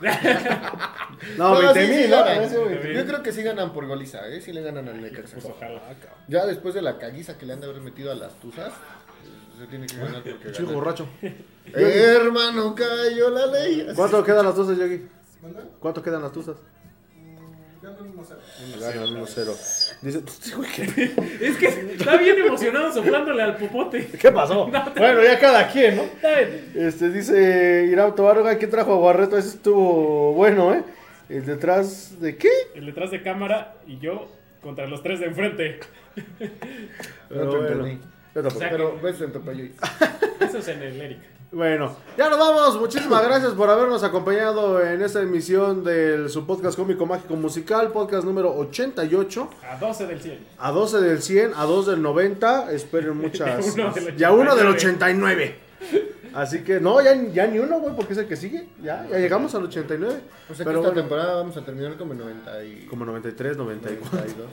Speaker 1: No,
Speaker 2: sí,
Speaker 1: 20
Speaker 2: sí
Speaker 1: mil, ¿no?
Speaker 2: ganan.
Speaker 1: Güey.
Speaker 2: Yo creo que sí ganan por goliza, ¿eh? Sí le ganan al Necaxa.
Speaker 3: Pues ojalá.
Speaker 2: Ya después de la caguiza que le han de haber metido a las tuzas, se tiene que ganar porque
Speaker 1: Chico
Speaker 2: ganan.
Speaker 1: borracho.
Speaker 2: Hermano, cayó la ley.
Speaker 1: ¿Cuánto quedan las tuzas, Yogi? ¿Cuánto quedan las tuzas?
Speaker 5: Ganan 1-0.
Speaker 1: Ganan 1-0. Dice, güey, ¿qué,
Speaker 3: Es que está bien emocionado soplándole al popote.
Speaker 1: ¿qué pasó? Bueno, ya cada quien, ¿no?
Speaker 3: Está bien.
Speaker 1: Este, dice Irán Tobar, oiga, ¿quién trajo a Barreto? Ese estuvo bueno, ¿eh? El detrás de qué?
Speaker 3: El detrás de cámara y yo contra los tres de enfrente.
Speaker 2: No te entendí.
Speaker 1: yo tampoco.
Speaker 3: O sea,
Speaker 2: Pero en.
Speaker 3: Eso es en el Eric.
Speaker 1: Bueno, ya nos vamos. Muchísimas gracias por habernos acompañado en esta emisión del su podcast cómico mágico musical, podcast número 88.
Speaker 3: A 12 del 100.
Speaker 1: A 12 del 100, a 2 del 90. Esperen muchas.
Speaker 3: Uno del
Speaker 1: y a uno del
Speaker 3: 89.
Speaker 1: 89. Así que no, ya, ya ni uno, güey, porque es el que sigue. Ya, ya llegamos al 89.
Speaker 2: Pues aquí
Speaker 1: Pero
Speaker 2: esta
Speaker 1: bueno,
Speaker 2: temporada vamos a terminar como 90 y...
Speaker 1: como 93, 94.
Speaker 2: 92.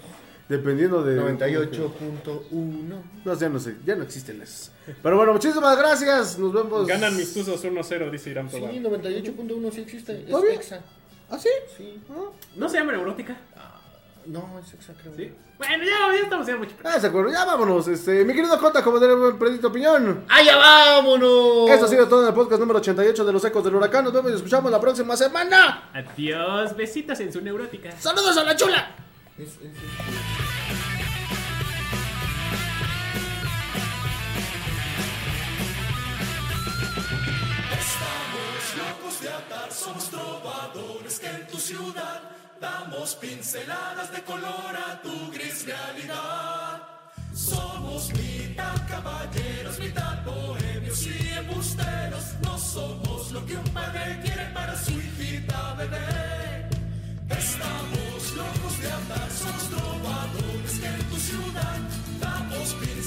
Speaker 1: Dependiendo de.
Speaker 2: 98.1.
Speaker 1: No, ya no sé, ya no existen esos. Pero bueno, muchísimas gracias. Nos vemos.
Speaker 3: Ganan mis tuzos 1-0, dice Irán
Speaker 2: Sí,
Speaker 3: Tobar.
Speaker 2: 98.1 sí existe. Es
Speaker 1: ¿Todavía?
Speaker 2: Exa.
Speaker 1: ¿Ah, sí?
Speaker 2: Sí.
Speaker 3: ¿No se llama neurótica?
Speaker 2: No, es Exa, creo.
Speaker 3: ¿Sí? Bueno, ya, ya estamos haciendo mucho.
Speaker 1: Ah, se acuerdo. Ya vámonos. Este, mi querido Jota, como buen predito opinión.
Speaker 2: ¡Allá vámonos!
Speaker 1: Eso ha sido todo en el podcast número 88 de los Ecos del Huracán. Nos vemos y escuchamos la próxima semana.
Speaker 3: Adiós, besitos en su neurótica.
Speaker 1: ¡Saludos a la chula!
Speaker 2: Es- es- es-
Speaker 6: locos de atar, somos trovadores que en tu ciudad damos pinceladas de color a tu gris realidad. Somos mitad caballeros, mitad bohemios y embusteros. No somos lo que un padre quiere para su hijita bebé. Estamos locos de andar, somos trovadores que en tu ciudad damos pincel.